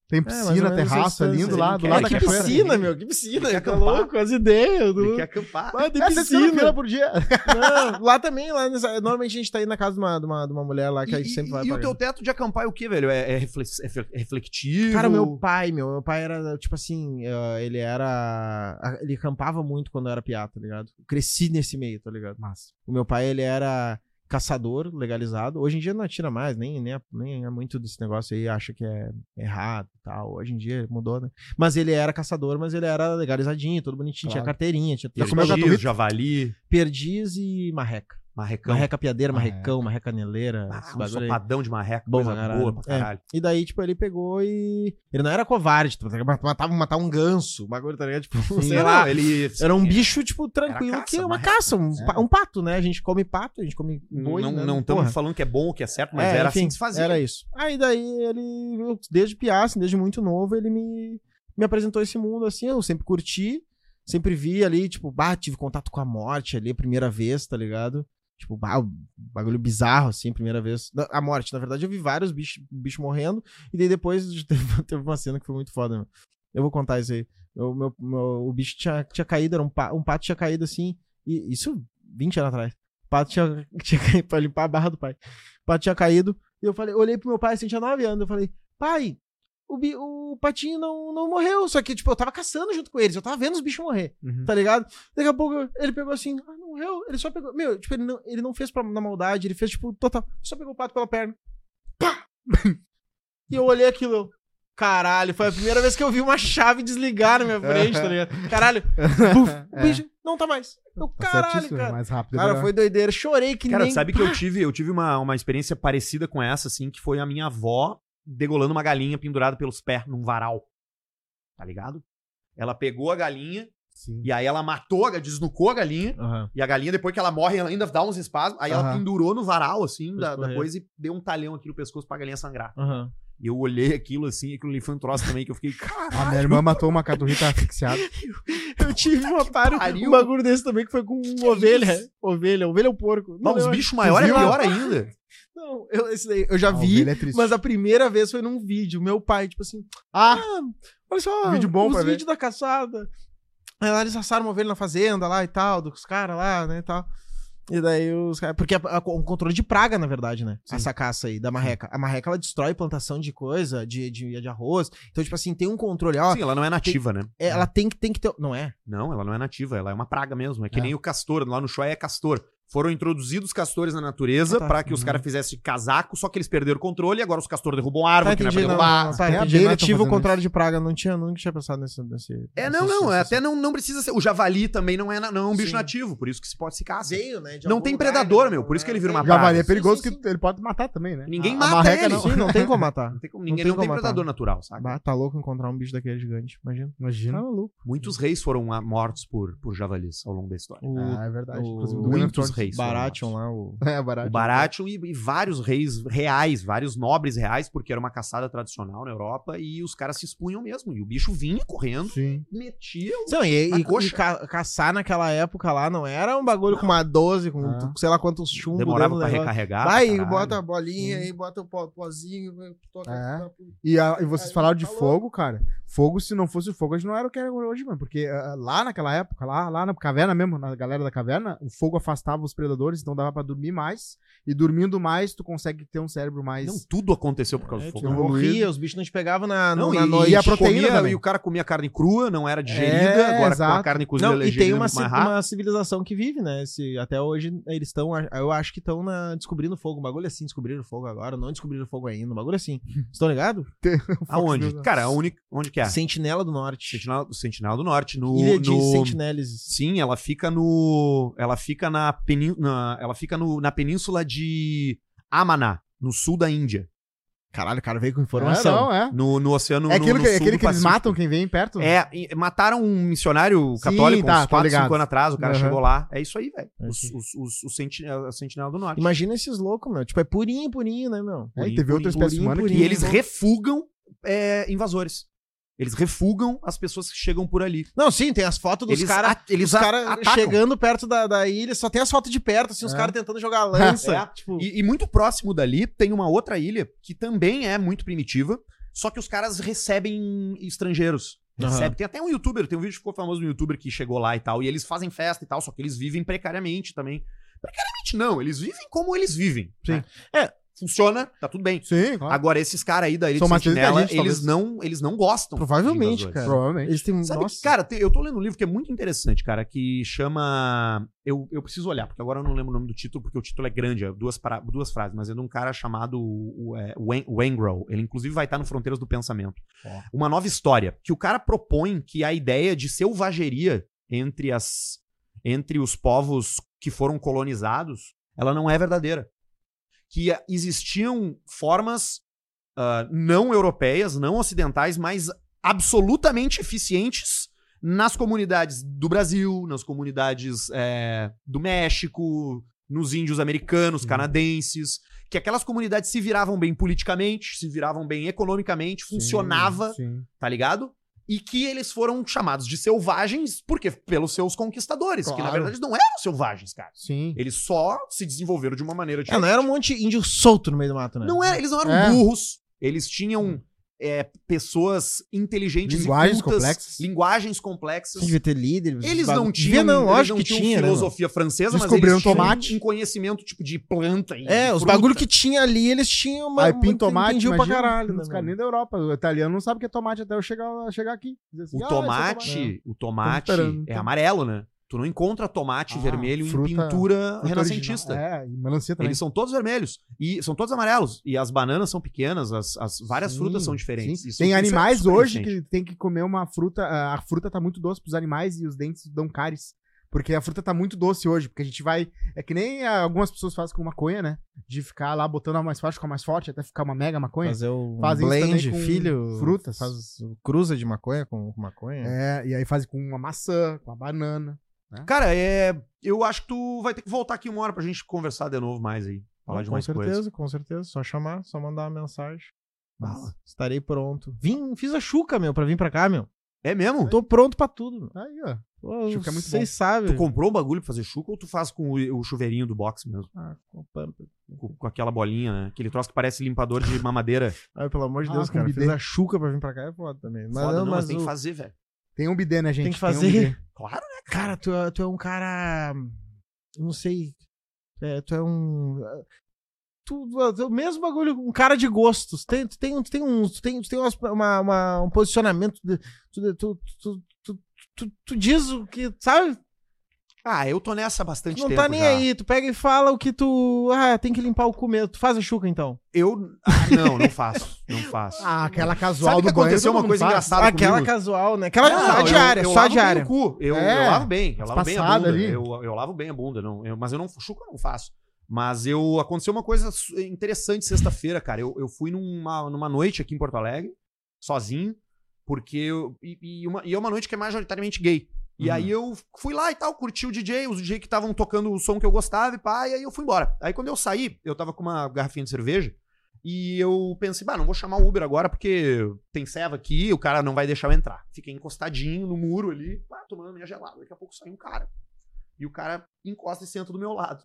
S3: Tem
S2: mais
S3: piscina,
S2: menos
S3: terraço, é lindo lá,
S1: Ele
S3: do lado
S2: É,
S3: da
S2: que
S3: cachoeira.
S2: piscina, meu, que piscina.
S1: Ele
S2: tá
S1: acampar.
S2: louco, as ideias.
S1: Ele
S2: Do...
S1: quer acampar.
S2: Ah, tem
S3: É, 60
S2: piscina.
S3: por dia.
S2: Não, lá também, lá normalmente a gente tá aí na casa de uma, de uma, de uma mulher lá que a gente
S1: E,
S2: sempre vai
S1: e o teu teto de acampar é o que, velho? É, é reflex- é é?
S2: Cara, meu pai, meu, meu pai era, tipo assim, eh, ele era. Ele acampava muito quando eu era piá, tá ligado? Eu cresci nesse meio, tá ligado?
S3: Massa.
S2: O meu pai, ele era caçador legalizado. Hoje em dia não atira mais, nem, nem, é- nem é muito desse negócio aí, acha que é errado e tal. Hoje em dia mudou, né? Mas ele era caçador, mas ele era legalizadinho, todo bonitinho, tinha
S3: Claro.
S2: carteirinha, tinha
S1: Já
S2: tudo.
S3: comeu gatorrito?
S1: javali,
S2: Perdiz e marreca.
S1: Marrecão.
S2: Marreca piadeira, marrecão, marreca neleira.
S1: Ah, um
S2: bagulho aí.
S1: sopadão de marreca,
S2: Bom
S1: coisa
S2: caralho.
S1: boa pra
S2: É.
S1: caralho.
S2: E daí, tipo, ele pegou e. Ele não era covarde, tipo, matava, matar um ganso, o bagulho, tá ligado? Tipo, sei
S1: Não,
S2: lá.
S1: ele...
S2: Era um bicho, tipo, tranquilo,
S1: caça,
S2: que é uma
S1: marreca.
S2: caça, um,
S3: É.
S2: um pato, né? A gente come pato, a gente come boi,
S1: não
S2: né?
S1: não estamos falando que é bom ou que é certo, mas
S2: É,
S1: era
S2: enfim,
S1: assim que se fazia.
S2: Era isso. Aí daí ele, desde piá, assim, desde muito novo, ele me, me apresentou esse mundo, assim, eu sempre curti, sempre vi ali, tipo, bah, tive contato com a morte ali, a primeira vez, tá ligado? Tipo, bagulho bizarro, assim, primeira vez. A morte, na verdade, eu vi vários bichos bicho morrendo, e daí depois [laughs] teve, uma cena que foi muito foda, meu. Eu vou contar isso aí. Eu- meu, meu- o bicho tinha, tinha caído, era um, um pato tinha caído assim, e isso 20 anos atrás. O pato tinha, [laughs] tinha caído pra limpar a barra do pai. O pato tinha caído, e eu falei, olhei pro meu pai, assim, tinha 9 anos, eu falei, pai, o, bi- o patinho não, não morreu, só que, tipo, eu tava caçando junto com eles, eu tava vendo os bichos morrer,
S3: Uhum.
S2: tá ligado? Daqui a pouco ele pegou assim, ah, não morreu, ele só pegou, meu, tipo, ele não, ele não fez pra, na maldade, ele fez, tipo, total, só pegou o pato pela perna, pá! e eu olhei aquilo, eu, caralho, foi a primeira vez que eu vi uma chave desligar na minha frente, tá ligado? Caralho, buf, o
S3: É.
S2: bicho, não tá mais. Eu,
S3: Tá
S2: caralho,
S3: certíssimo,
S2: cara.
S3: Mais rápido.
S2: Cara,
S3: né?
S2: foi doideira. Chorei que
S1: Cara,
S2: nem.
S1: sabe que eu tive, eu tive uma, uma experiência parecida com essa, assim, que foi a minha avó degolando uma galinha pendurada pelos pés num varal. Tá ligado? Ela pegou a galinha
S3: Sim.
S1: e aí ela matou, a- desnucou a galinha.
S2: Aham.
S1: E a galinha, depois que ela morre, ela ainda dá uns espasmos. Aí ela
S3: Aham.
S1: pendurou no varal, assim, da, da coisa e deu um talhão aqui no pescoço pra galinha sangrar.
S2: Aham.
S1: E eu olhei aquilo assim, e aquilo ali foi um troço também que eu fiquei,
S3: A
S1: caralho.
S3: minha irmã matou uma caturrita asfixiada. [laughs]
S2: Eu tive um otário,
S1: pariu.
S2: um bagulho desse também que foi com ovelha. Ovelha, ovelha é o porco.
S1: Não, os
S2: eu-
S1: bichos maiores é
S2: viu?
S1: pior ainda.
S2: Não, eu, esse daí, eu já
S3: A
S2: vi,
S3: é
S2: mas a primeira vez foi num vídeo. Meu pai, tipo assim,
S3: Ah,
S2: olha só,
S3: Vídeo bom
S2: os vídeos da caçada. Aí lá eles assaram uma ovelha na fazenda lá e tal, dos caras lá, né, e tal. E daí os caras. Porque é um controle de praga, na verdade, né?
S3: Sim.
S2: Essa caça aí da marreca. A marreca, ela destrói plantação de coisa, de, de, de arroz. Então, tipo assim, tem um controle. Ó,
S1: Sim, ela não é nativa, né?
S2: é, ela tem que, tem que ter. Não é?
S1: Não, ela não é nativa, ela é uma praga mesmo. É que
S2: É.
S1: nem o castor, lá no Shoei é castor. Foram introduzidos castores na natureza
S2: Ah, tá.
S1: pra que os
S3: Uhum.
S1: caras fizessem casaco, só que eles perderam o controle e agora os castores derrubam a árvore,
S2: Tá,
S1: que não é pra
S2: entendi. Não,
S1: derrubar.
S2: não, tá,
S3: a
S2: entendi.
S3: abelha tão
S2: ao
S3: fazendo
S2: contrário de praga. Não tinha, nunca tinha pensado nesse. nesse
S1: É,
S2: nesse-
S1: não, não, é,
S2: nesse-
S1: até não, não precisa ser. O javali também não é, não é um bicho
S2: Sim.
S1: nativo, por isso que se pode se caça.
S2: Veio, né?
S1: Não tem
S2: lugar,
S1: predador,
S2: né?
S1: meu, por isso que ele vira uma
S2: Tem.
S1: praga.
S3: Javali é
S2: Sim,
S3: perigoso
S2: sim,
S3: que
S2: sim.
S3: ele pode matar também, né?
S1: Ninguém
S3: A- a
S1: mata
S3: marreca
S1: ele.
S3: não.
S2: Sim, não tem como matar. [laughs]
S1: Não tem, como-
S2: Não
S1: ninguém
S2: tem
S1: não tem predador natural, sabe?
S2: Tá louco encontrar um bicho daquele gigante, imagina.
S3: Imagina.
S2: Tá maluco.
S1: Muitos reis foram mortos por, por javalis ao longo da história.
S2: O,
S3: Ah, é verdade.
S2: o-
S3: Inclusive do
S1: Reis.
S2: Baratheon lá, o... [laughs]
S3: É, barato.
S1: O Baratheon e, e vários reis reais, vários nobres reais, porque era uma caçada tradicional na Europa e os caras se expunham mesmo. E o bicho vinha correndo,
S3: Sim.
S1: metia o
S2: Não, e,
S1: Na
S2: e- e ca- caçar naquela época lá não era um bagulho com uma 12, com
S3: Ah.
S2: sei lá quantos chumbos.
S1: demorava pra
S2: negócio.
S1: recarregar.
S2: Vai, bota a bolinha aí, bota o pó- pozinho, toca.
S3: É. E, a- e vocês falaram de
S2: tá
S3: fogo, cara. Fogo, se não fosse o fogo, a gente não era o que é hoje, mano. Porque ah, lá naquela época, lá, lá na caverna mesmo, na galera da caverna, o fogo afastava os predadores, então dava pra dormir mais. E dormindo mais, tu consegue ter um cérebro mais.
S1: Não, tudo aconteceu por causa
S2: É,
S1: do fogo.
S2: morria, os bichos não te pegavam na,
S1: Não,
S2: na
S1: e,
S2: noite.
S1: e a
S3: proteína
S1: comia, e o cara comia carne crua, não era digerida,
S3: É,
S1: agora com a
S3: exato.
S1: carne cozida
S2: Não, e
S1: digerida
S2: tem uma, uma civilização que vive, né? Se, até hoje eles estão, eu acho que estão descobrindo fogo. Um bagulho assim, descobriram fogo agora, não descobriram fogo ainda. Um bagulho assim. [laughs] Estão ligados? [laughs]
S1: Aonde? Cara, a única, onde que é?
S2: Sentinela do Norte.
S1: Sentinela, Sentinela do Norte. No,
S2: Ilha de
S1: no-
S2: Sentineles.
S1: Sim, ela fica no. Ela fica na, na, ela fica no, na península de Amaná, no sul da Índia.
S2: Caralho, o cara veio com
S3: É,
S2: informação.
S3: não, é.
S1: No, no oceano.
S3: é aquilo,
S1: no,
S3: que,
S1: no sul
S3: aquele que eles matam quem vem perto?
S1: É, mataram um missionário
S3: Sim,
S1: católico
S3: tá,
S1: uns
S3: tô
S1: 4,
S3: ligado.
S1: 5 anos atrás, o cara
S3: Aham.
S1: chegou lá. É isso aí, velho.
S2: É
S1: Os, os, os, os sentinela, a sentinela do norte.
S2: Imagina esses loucos, meu. Tipo, é purinho, purinho, né, meu?
S3: É, e
S1: Purinho,
S3: teve outra
S1: purinho,
S3: espécie
S2: purinho,
S3: humana que.
S2: purinho.
S1: E eles refugam é, invasores. Eles refugam as pessoas que chegam por ali.
S2: Não, sim, tem as fotos dos caras.
S1: eles
S2: Os
S1: a-
S2: caras
S1: atacam.
S2: chegando perto da, da ilha, só tem as fotos de perto, assim, os
S3: É.
S2: caras tentando jogar [laughs] lança.
S1: É.
S2: Tipo,
S1: E, e muito próximo dali tem uma outra ilha que também é muito primitiva, só que os caras recebem estrangeiros. Recebe. Tem até um youtuber, tem um vídeo que ficou famoso no youtuber que chegou lá e tal, e eles fazem festa e tal, só que eles vivem precariamente também. Precariamente não, eles vivem como eles vivem.
S3: Sim.
S1: né?
S2: É.
S1: Funciona, tá tudo bem.
S3: Sim, claro.
S1: Agora, esses caras aí da Ilha
S3: São
S1: Sentinela,
S3: gente,
S1: eles não, eles não gostam.
S2: Provavelmente, cara.
S3: Provavelmente.
S2: eles têm.
S1: Sabe,
S2: nossa.
S1: cara, eu tô lendo um livro que é muito interessante, cara, que chama. Eu, eu preciso olhar, porque agora eu não lembro o nome do título, porque o título é grande, é duas, para- duas frases, mas é de um cara chamado é, Wen- Wengrow. Ele, inclusive, vai estar no Fronteiras do Pensamento. Uma nova história, que o cara propõe que a ideia de selvageria entre, as, entre os povos que foram colonizados, ela não é verdadeira. Que existiam formas ah, não europeias, não ocidentais, mas absolutamente eficientes nas comunidades do Brasil, nas comunidades é, do México, nos índios americanos, canadenses, que aquelas comunidades se viravam bem politicamente, se viravam bem economicamente, funcionava,
S3: Sim.
S1: tá ligado? E que eles foram chamados de selvagens, porque pelos seus conquistadores, que na
S3: Claro.
S1: verdade não eram selvagens, cara.
S3: Sim.
S1: Eles só se desenvolveram de uma maneira
S2: É,
S1: diferente.
S2: não era um monte de índio solto no meio do mato, né?
S1: Não era, eles não eram
S3: É.
S1: burros. Eles tinham é, pessoas inteligentes
S3: Linguagens
S1: e cultas,
S3: complexas.
S1: linguagens complexas.
S2: Devia ter líder.
S1: Eles não tinham,
S2: não,
S1: eles
S2: lógico
S1: não
S2: que
S1: tinham
S2: tinha, né,
S1: filosofia francesa, mas eles tinham
S3: tomate.
S1: um conhecimento tipo de planta. e
S2: É, os
S1: fruta.
S2: bagulho que tinha ali, eles tinham uma.
S3: Aipim,
S2: muito-
S3: tomate,
S2: entendiam pra caralho, né?
S3: Os caras
S2: mano?
S3: nem da Europa. O italiano não sabe o que é tomate até eu chegar, chegar aqui. Assim,
S1: O
S3: "Ah, esse é
S1: tomate, o tomate
S3: Tô esperando,
S1: é
S3: então.
S1: amarelo, né? Tu não encontra tomate
S3: Ah,
S1: vermelho em
S3: fruta-
S1: pintura
S3: Fruta
S1: renascentista.
S3: original. É, e melancia também.
S1: Eles são todos vermelhos. E são todos amarelos. E as bananas são pequenas, as, as várias
S3: Sim,
S1: frutas são diferentes.
S3: Tem
S1: isso é
S3: animais hoje que tem que comer uma fruta. A a fruta tá muito doce pros animais e os dentes dão cáries. Porque a fruta tá muito doce hoje. Porque a gente vai. É que nem ah, algumas pessoas fazem com maconha, né? De ficar lá botando a mais forte, ficar mais forte, até ficar uma mega maconha.
S2: Fazer o
S3: Fazem isso
S2: blend,
S3: também com
S2: filho.
S3: frutas.
S2: Faz, cruza de maconha com, com maconha.
S3: É, e aí fazem com uma maçã, com a banana.
S1: Cara, é. Eu acho que tu vai ter que voltar aqui uma hora pra gente conversar de novo mais aí. Falar de
S2: com
S1: mais
S2: certeza,
S1: coisas.
S2: com certeza. Só chamar, só mandar uma mensagem.
S1: Bala.
S2: Estarei pronto. Vim, fiz a chuca, meu, pra vir pra cá, meu.
S1: É mesmo?
S2: Tô pronto pra tudo, meu.
S3: Aí, ó.
S2: Pô,
S3: Chuca é muito
S2: Vocês sabem.
S1: Tu comprou o bagulho pra fazer chuca ou tu faz com o, o chuveirinho do box mesmo?
S2: Ah, com.
S1: Com, com aquela bolinha, né? Aquele troço que parece limpador de mamadeira.
S2: Ai, pelo amor de
S3: Ah,
S2: Deus,
S3: com
S2: cara. Fiz a chuca pra vir pra cá é foda também. Mas,
S1: Foda,
S2: não,
S1: não,
S2: mas
S1: mas tem
S2: o-
S1: que fazer, velho.
S3: Tem um bidê, né, gente?
S2: Tem que
S3: um
S2: fazer.
S3: bidê. [laughs]
S1: Claro, né?
S2: Cara, tu, é- tu é um cara. eu Não sei. É, tu é um. Tu, o mesmo bagulho, um cara de gostos. Tem, tu tem, tu tem, um, tu tem, tu tem uma, uma- um posicionamento. de- tu, tu, tu, tu, tu, tu diz o que. Sabe?
S1: Ah, eu tô nessa há bastante
S2: não
S1: tempo
S2: tá nem
S1: já.
S2: aí, tu pega e fala o que tu. Ah, tem que limpar o cu mesmo. Tu faz a chuca então.
S1: Eu. Ah, não, não faço. Não faço. [laughs]
S3: Ah, aquela casual
S1: Sabe
S3: do
S1: que aconteceu uma coisa
S3: faz.
S1: engraçada
S2: Aquela
S1: comigo?
S2: casual, né? Aquela
S1: Não,
S2: só diária,
S1: eu
S2: só
S1: lavo
S2: diária.
S1: cu. Eu,
S3: É.
S1: eu lavo bem, eu lavo bem a bunda.
S3: ali.
S1: Eu, eu lavo bem a bunda, não, eu- mas eu não chuco, eu não faço. Mas eu aconteceu uma coisa interessante sexta-feira, cara. Eu, eu fui numa, numa noite aqui em Porto Alegre, sozinho, porque eu, e, e uma, e é uma noite que é majoritariamente gay. E
S2: Uhum.
S1: aí eu fui lá e tal, curti o DJ, os DJ que estavam tocando o som que eu gostava e pá, e aí eu fui embora. Aí quando eu saí, eu tava com uma garrafinha de cerveja e eu pensei, bah, não vou chamar o Uber agora porque tem ceva aqui, o cara não vai deixar eu entrar. Fiquei encostadinho no muro ali, pá, tomando minha gelada. Daqui a pouco sai um cara. E o cara encosta e senta do meu lado.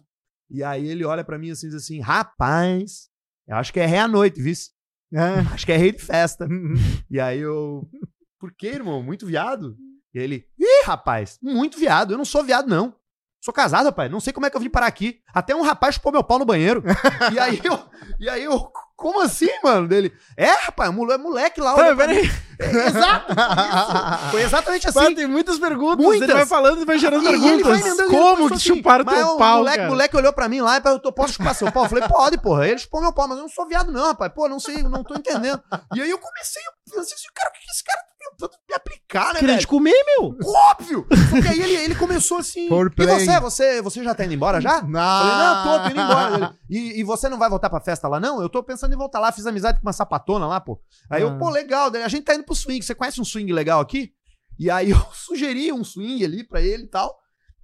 S1: E aí ele olha pra mim assim e diz assim: rapaz, eu acho que é rei à noite, viu?
S3: É.
S1: Acho que é rei de festa. [laughs] E aí eu. Por que, irmão? Muito viado? E ele. Ih, rapaz, muito viado. Eu não sou viado, não. Sou casado, rapaz. Não sei como é que eu vim parar aqui. Até um rapaz chupou meu pau no banheiro. [laughs] e aí eu. E aí eu. Como assim, mano? Dele. É, rapaz, mole- moleque lá.
S2: peraí.
S1: mim. É, exato. Isso. Foi exatamente assim.
S2: Mas tem muitas perguntas.
S1: Muitas.
S2: Ele vai falando e vai gerando
S1: E vai
S2: perguntas.
S1: ele
S2: Como que
S1: assim,
S2: chuparam teu
S1: o
S2: pau,
S1: moleque,
S2: cara?
S1: moleque olhou pra mim lá e perguntou, posso chupar seu pau? Eu falei, pode, porra. Ele chupou meu pau, mas eu não sou viado não, rapaz. Pô, não sei, não tô entendendo. E aí eu comecei a pensar assim, cara, o que que esse cara tá tentando me aplicar, né,
S2: Queria
S1: velho?
S2: te comer, meu.
S1: Óbvio! Porque aí ele, ele começou assim.
S3: Foreplay.
S1: E você, você, você já tá indo embora já?
S3: Não.
S1: Falei, não, tô, tô indo embora. Ele, E, e você não vai voltar pra festa lá, não? Eu tô pensando em voltar lá, fiz amizade com uma sapatona lá, pô. Aí eu,
S3: Ah.
S1: pô, legal, daí a gente tá indo pro swing. Você conhece um swing legal aqui? E aí eu [laughs] sugeri um swing ali pra ele e tal.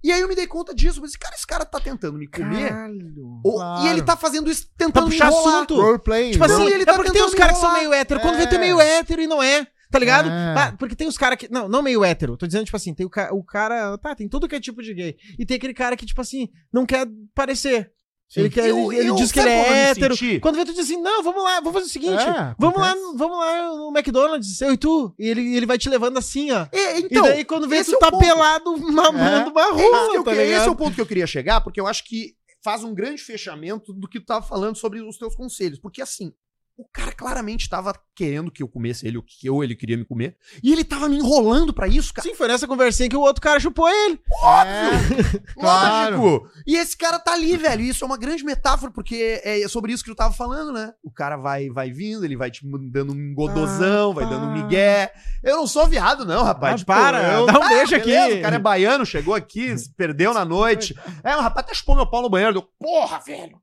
S1: E aí eu me dei conta disso. Mas, cara, esse cara tá tentando me comer.
S2: Caralho.
S1: ou-
S3: claro.
S1: E ele tá fazendo isso
S2: Pra
S1: tentando me
S2: puxar
S1: enrolar.
S2: assunto.
S3: Roleplay.
S2: Tipo assim,
S1: ele tá
S2: é porque tem
S1: me
S2: caras que são meio hétero. Quando vê, tu é
S3: É.
S2: meio hétero e não é. Tá ligado?
S3: É.
S2: Ah, porque tem os caras que. Não, não meio hétero. Tô dizendo, tipo assim, tem o, ca... o cara. Tá, tem tudo que é tipo de gay. E tem aquele cara que, tipo assim, não quer parecer. Ele, quer,
S1: Eu-
S2: ele,
S1: eu-
S2: diz que ele é hétero. Quando vê, tu diz assim: não, vamos lá, vamos fazer o seguinte.
S3: É,
S2: vamos lá, vamos lá no McDonald's, eu e tu. E ele, ele vai te levando assim, ó.
S1: É, então,
S2: e daí, quando vê,
S1: esse
S2: tu
S1: é
S2: tá
S1: ponto.
S2: pelado mamando uma
S1: É isso que
S2: rola,
S1: eu
S2: tá
S1: queria- esse é o ponto que eu queria chegar, porque eu acho que faz um grande fechamento do que tu tava falando sobre os teus conselhos. Porque assim, o cara claramente tava querendo que eu comesse ele, ou que eu ele queria me comer. E ele tava me enrolando pra isso, cara.
S2: Sim, foi nessa conversinha que o outro cara chupou ele.
S3: É. claro.
S1: Lógico! E esse cara tá ali, velho. Isso é uma grande metáfora, porque é sobre isso que tu tava falando, né? O cara vai, vai vindo, ele vai te dando um godozão,
S2: Ah,
S1: vai dando um migué. Eu não sou viado, não, rapaz.
S2: Ah,
S1: Tipo,
S2: para,
S1: eu-
S2: dá um
S1: Ah,
S2: beijo aqui.
S1: beleza, O cara é baiano, chegou aqui, se [laughs] perdeu na noite. É, um rapaz até chupou meu pau no banheiro. Deu, porra, velho!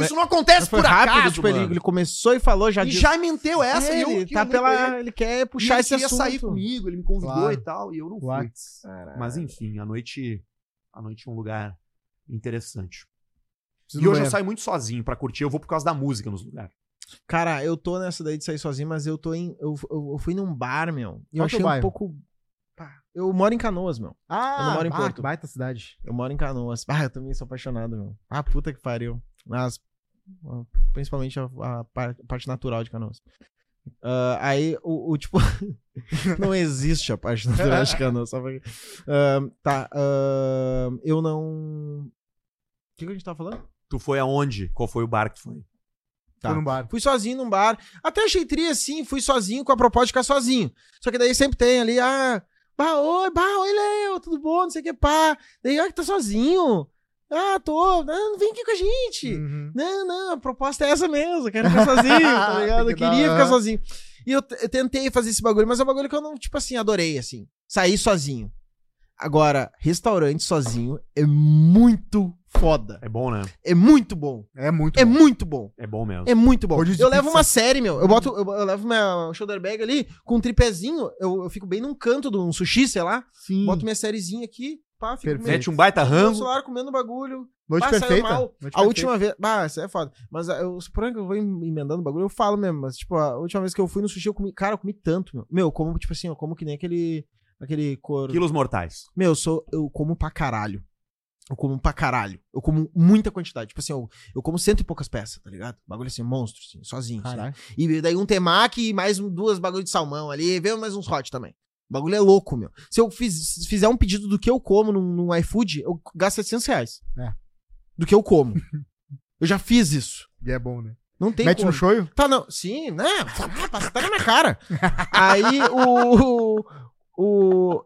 S1: Isso não acontece
S2: Foi
S1: por
S2: rápido,
S1: acaso,
S2: tipo, ele,
S1: mano.
S2: ele começou e falou já
S1: E
S2: disse.
S1: já meteu essa
S2: É,
S1: e eu...
S2: ele tá
S1: eu
S2: pela. Ele quer
S1: E
S2: puxar
S1: ele
S2: esse
S1: queria
S2: assunto.
S1: sair comigo, ele me convidou
S3: Claro.
S1: e tal, e eu não fui.
S3: Whats.
S1: Mas enfim, a noite, a noite é um lugar interessante.
S3: Preciso
S1: E hoje eu saio muito sozinho pra curtir, eu vou por causa da música nos lugares.
S2: Cara, eu tô nessa daí de sair sozinho, mas eu tô em. Eu, eu, eu fui num bar, meu. E eu
S3: é
S2: achei um pouco. Eu moro em Canoas, meu.
S3: Ah,
S2: Eu não moro em
S3: bah,
S2: Porto.
S3: que baita cidade.
S2: Eu moro em Canoas. Ah, eu também sou apaixonado, meu. Ah, puta que pariu. Ah, principalmente a, a par- parte natural de Canoas. Ah, aí, o, o, tipo. [laughs] não existe a parte natural de Canoas. Só pra... Ah, tá. ah, eu não. O que, que a gente tava falando?
S1: Tu foi aonde? Qual foi o bar que tu foi?
S2: Tá.
S3: Foi num bar.
S2: Fui sozinho num bar. Até achei tri assim, fui sozinho com a proposta de ficar sozinho. Só que daí sempre tem ali, ah, bah, oi, bah, oi, Léo, tudo bom, não sei o que, pá. Daí, ah, que tá sozinho. Ah, tô. Não vem aqui com a gente.
S3: Uhum.
S2: Não, não, a proposta é essa mesmo, eu quero ficar sozinho, [laughs] tá ligado? Eu queria ficar sozinho. E eu, eu tentei fazer esse bagulho, mas é um bagulho que eu não, tipo assim, adorei, assim. Sair sozinho. Agora, restaurante sozinho é muito foda.
S1: É bom, né?
S2: É muito bom.
S3: É muito
S2: É
S3: bom.
S2: muito bom.
S1: É bom mesmo.
S2: É muito bom. Eu levo
S3: pizza.
S2: uma série, meu. Eu boto, eu, eu levo minha shoulder bag ali com um tripézinho. Eu, eu fico bem num canto de um sushi, sei lá.
S3: Sim.
S2: Boto minha sériezinha aqui, pá, fico
S3: Perfeito.
S1: Mete um baita rango.
S2: celular comendo bagulho.
S3: Noite
S2: saiu
S3: perfeita.
S2: mal.
S3: Noite
S2: A
S3: perfeita.
S2: última vez. Bah, isso é foda. Mas ah, eu, por que eu vou em- emendando bagulho, eu falo mesmo. Mas, tipo, a última vez que eu fui no sushi, eu comi. Cara, eu comi tanto, meu. Meu, eu como, tipo assim, eu como que nem aquele. Aquele cor.
S1: Quilos mortais.
S2: Meu, eu sou. Eu como pra caralho. Eu como pra caralho. Eu como muita quantidade. Tipo assim, eu, eu como cento e poucas peças, tá ligado? Bagulho assim, monstro, assim, sozinho. assim.
S3: Caralho.
S2: E daí um temaki e mais um- duas bagulho de salmão ali. Vem mais uns hot também. O bagulho é louco, meu. Se eu fiz- fizer um pedido do que eu como num, num iFood, eu gasto 700 reais.
S3: É.
S2: Do que eu como. [laughs] eu já fiz isso.
S3: E é bom, né?
S2: Não tem
S3: Mete
S2: como.
S3: no shoyu?
S2: Tá, não. Sim, né? Passa até na minha cara. Aí o. O.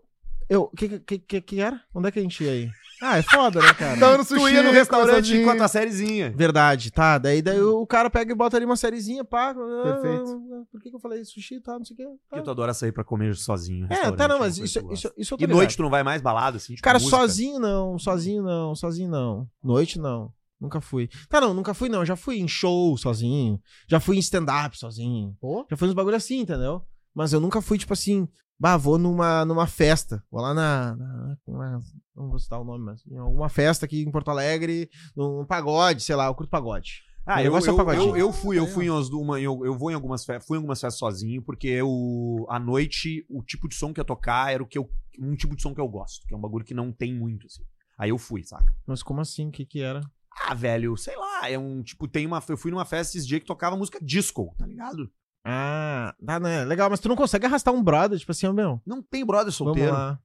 S2: Eu. O que, que, que, que era? Onde é que a gente ia aí? Ah, é foda, né, cara?
S3: Tava no
S1: Tu
S3: sushi,
S1: ia no restaurante
S3: começadinho.
S1: enquanto a sériezinha.
S2: Verdade, tá. Daí, daí o cara pega e bota ali uma sériezinha, pá.
S3: Perfeito.
S2: ah, Por que, que eu falei sushi, tá? Não sei o quê. Tá.
S1: Porque tu adora sair pra comer sozinho.
S2: É,
S1: restaurante,
S2: tá, não,
S1: uma
S2: mas isso,
S1: tu
S2: isso,
S1: gosta.
S2: isso eu tô
S1: E
S2: ligado.
S1: noite tu não vai mais balada, assim? Tipo,
S2: Cara,
S1: música?
S2: sozinho não, sozinho não, sozinho não. Noite não. Nunca fui. Tá, não, nunca fui não. Já fui em show sozinho. Já fui em stand-up sozinho.
S3: Pô,
S2: Já fui nos bagulho assim, entendeu? Mas eu nunca fui, tipo assim, bah, vou numa, numa festa. Vou lá na, na- na- Não vou citar o nome, mas em alguma festa aqui em Porto Alegre, num pagode, sei lá, eu curto pagode.
S1: Ah, eu,
S2: é
S1: eu, eu, eu fui, eu
S3: ó.
S1: fui em umas, uma, eu, eu vou em algumas festas, fui em algumas festas sozinho, porque eu, à noite, o tipo de som que ia tocar era o que eu, um tipo de som que eu gosto, que é um bagulho que não tem muito, assim. Aí eu fui, saca?
S2: Mas como assim? O que que era?
S1: Ah, velho, sei lá, é um, tipo, tem uma, eu fui numa festa esses dias que tocava música disco, tá ligado?
S2: Ah, tá, né? Legal, mas tu não consegue arrastar um brother, tipo assim, meu.
S1: Não tem brother solteiro.
S2: Vamos lá.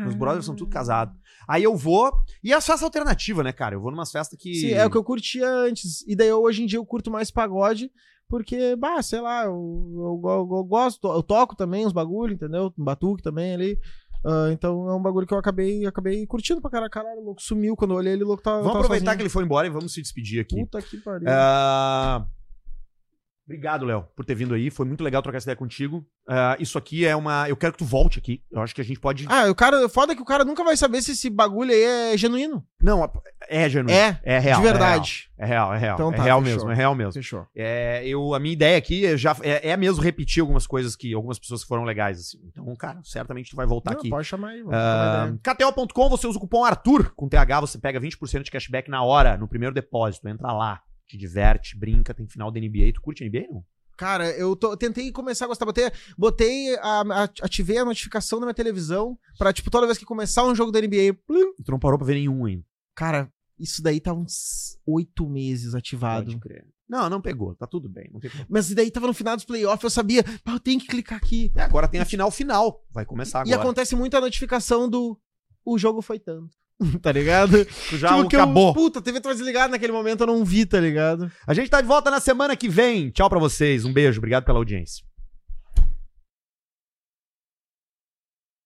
S1: Meus brothers são tudo casados. Aí eu vou. E as festas alternativas, né, cara? Eu vou numas festas que.
S2: Sim, é o que eu curtia antes. E daí eu, hoje em dia eu curto mais pagode, porque, bah, sei lá, eu, eu, eu- eu gosto, eu toco também uns bagulho, entendeu? Um batuque também ali. Ah, então é um bagulho que eu acabei, acabei curtindo pra caralho. Caralho, o louco sumiu quando eu olhei ele, o louco tá.
S1: Vamos
S2: tá
S1: aproveitar que
S2: sozinho.
S1: ele foi embora e vamos se despedir aqui.
S2: Puta que pariu.
S1: Ah, Obrigado, Léo, por ter vindo aí. Foi muito legal trocar essa ideia contigo. Ah, isso aqui é uma. Eu quero que tu volte aqui. Eu acho que a gente pode.
S2: Ah, o cara, foda é que o cara nunca vai saber se esse bagulho aí é genuíno.
S1: Não, é genuíno.
S2: É,
S1: É real.
S2: de verdade.
S1: É real, é real.
S2: Então
S1: é
S2: tá,
S1: real
S2: fechou.
S1: mesmo, é real mesmo.
S2: Fechou.
S1: É, eu, a minha ideia aqui é, já, é, é mesmo repetir algumas coisas que algumas pessoas que foram legais. Assim. Então, cara, certamente tu vai voltar
S2: Não,
S1: aqui.
S2: Pode chamar aí. trocar
S1: Ah. KTO.com, você usa o cupom Arthur. Com TH você pega 20% de cashback na hora, no primeiro depósito. Entra lá, te diverte, brinca, tem final da NBA. Tu curte NBA, não?
S2: Cara, eu tô- eu tentei começar a gostar. Botei, botei a, a- ativei a notificação na minha televisão pra, tipo, toda vez que começar um jogo da NBA, plim.
S1: Tu não parou pra ver nenhum ainda.
S2: Cara, isso daí tá uns oito meses ativado.
S1: Pode crer. Não, não pegou. Tá tudo bem.
S2: Mas daí tava no final dos playoffs, eu sabia, pá, eu tenho que clicar aqui.
S1: E agora tem a final final. Vai começar
S2: E
S1: agora.
S2: acontece muito a notificação do o jogo foi tanto. [laughs] tá ligado?
S1: Tu já
S2: Tipo, que eu-
S1: acabou.
S2: puta, a TV tava desligada naquele momento, eu não vi, tá ligado?
S1: A gente tá de volta na semana que vem. Tchau pra vocês. Um beijo. Obrigado pela audiência.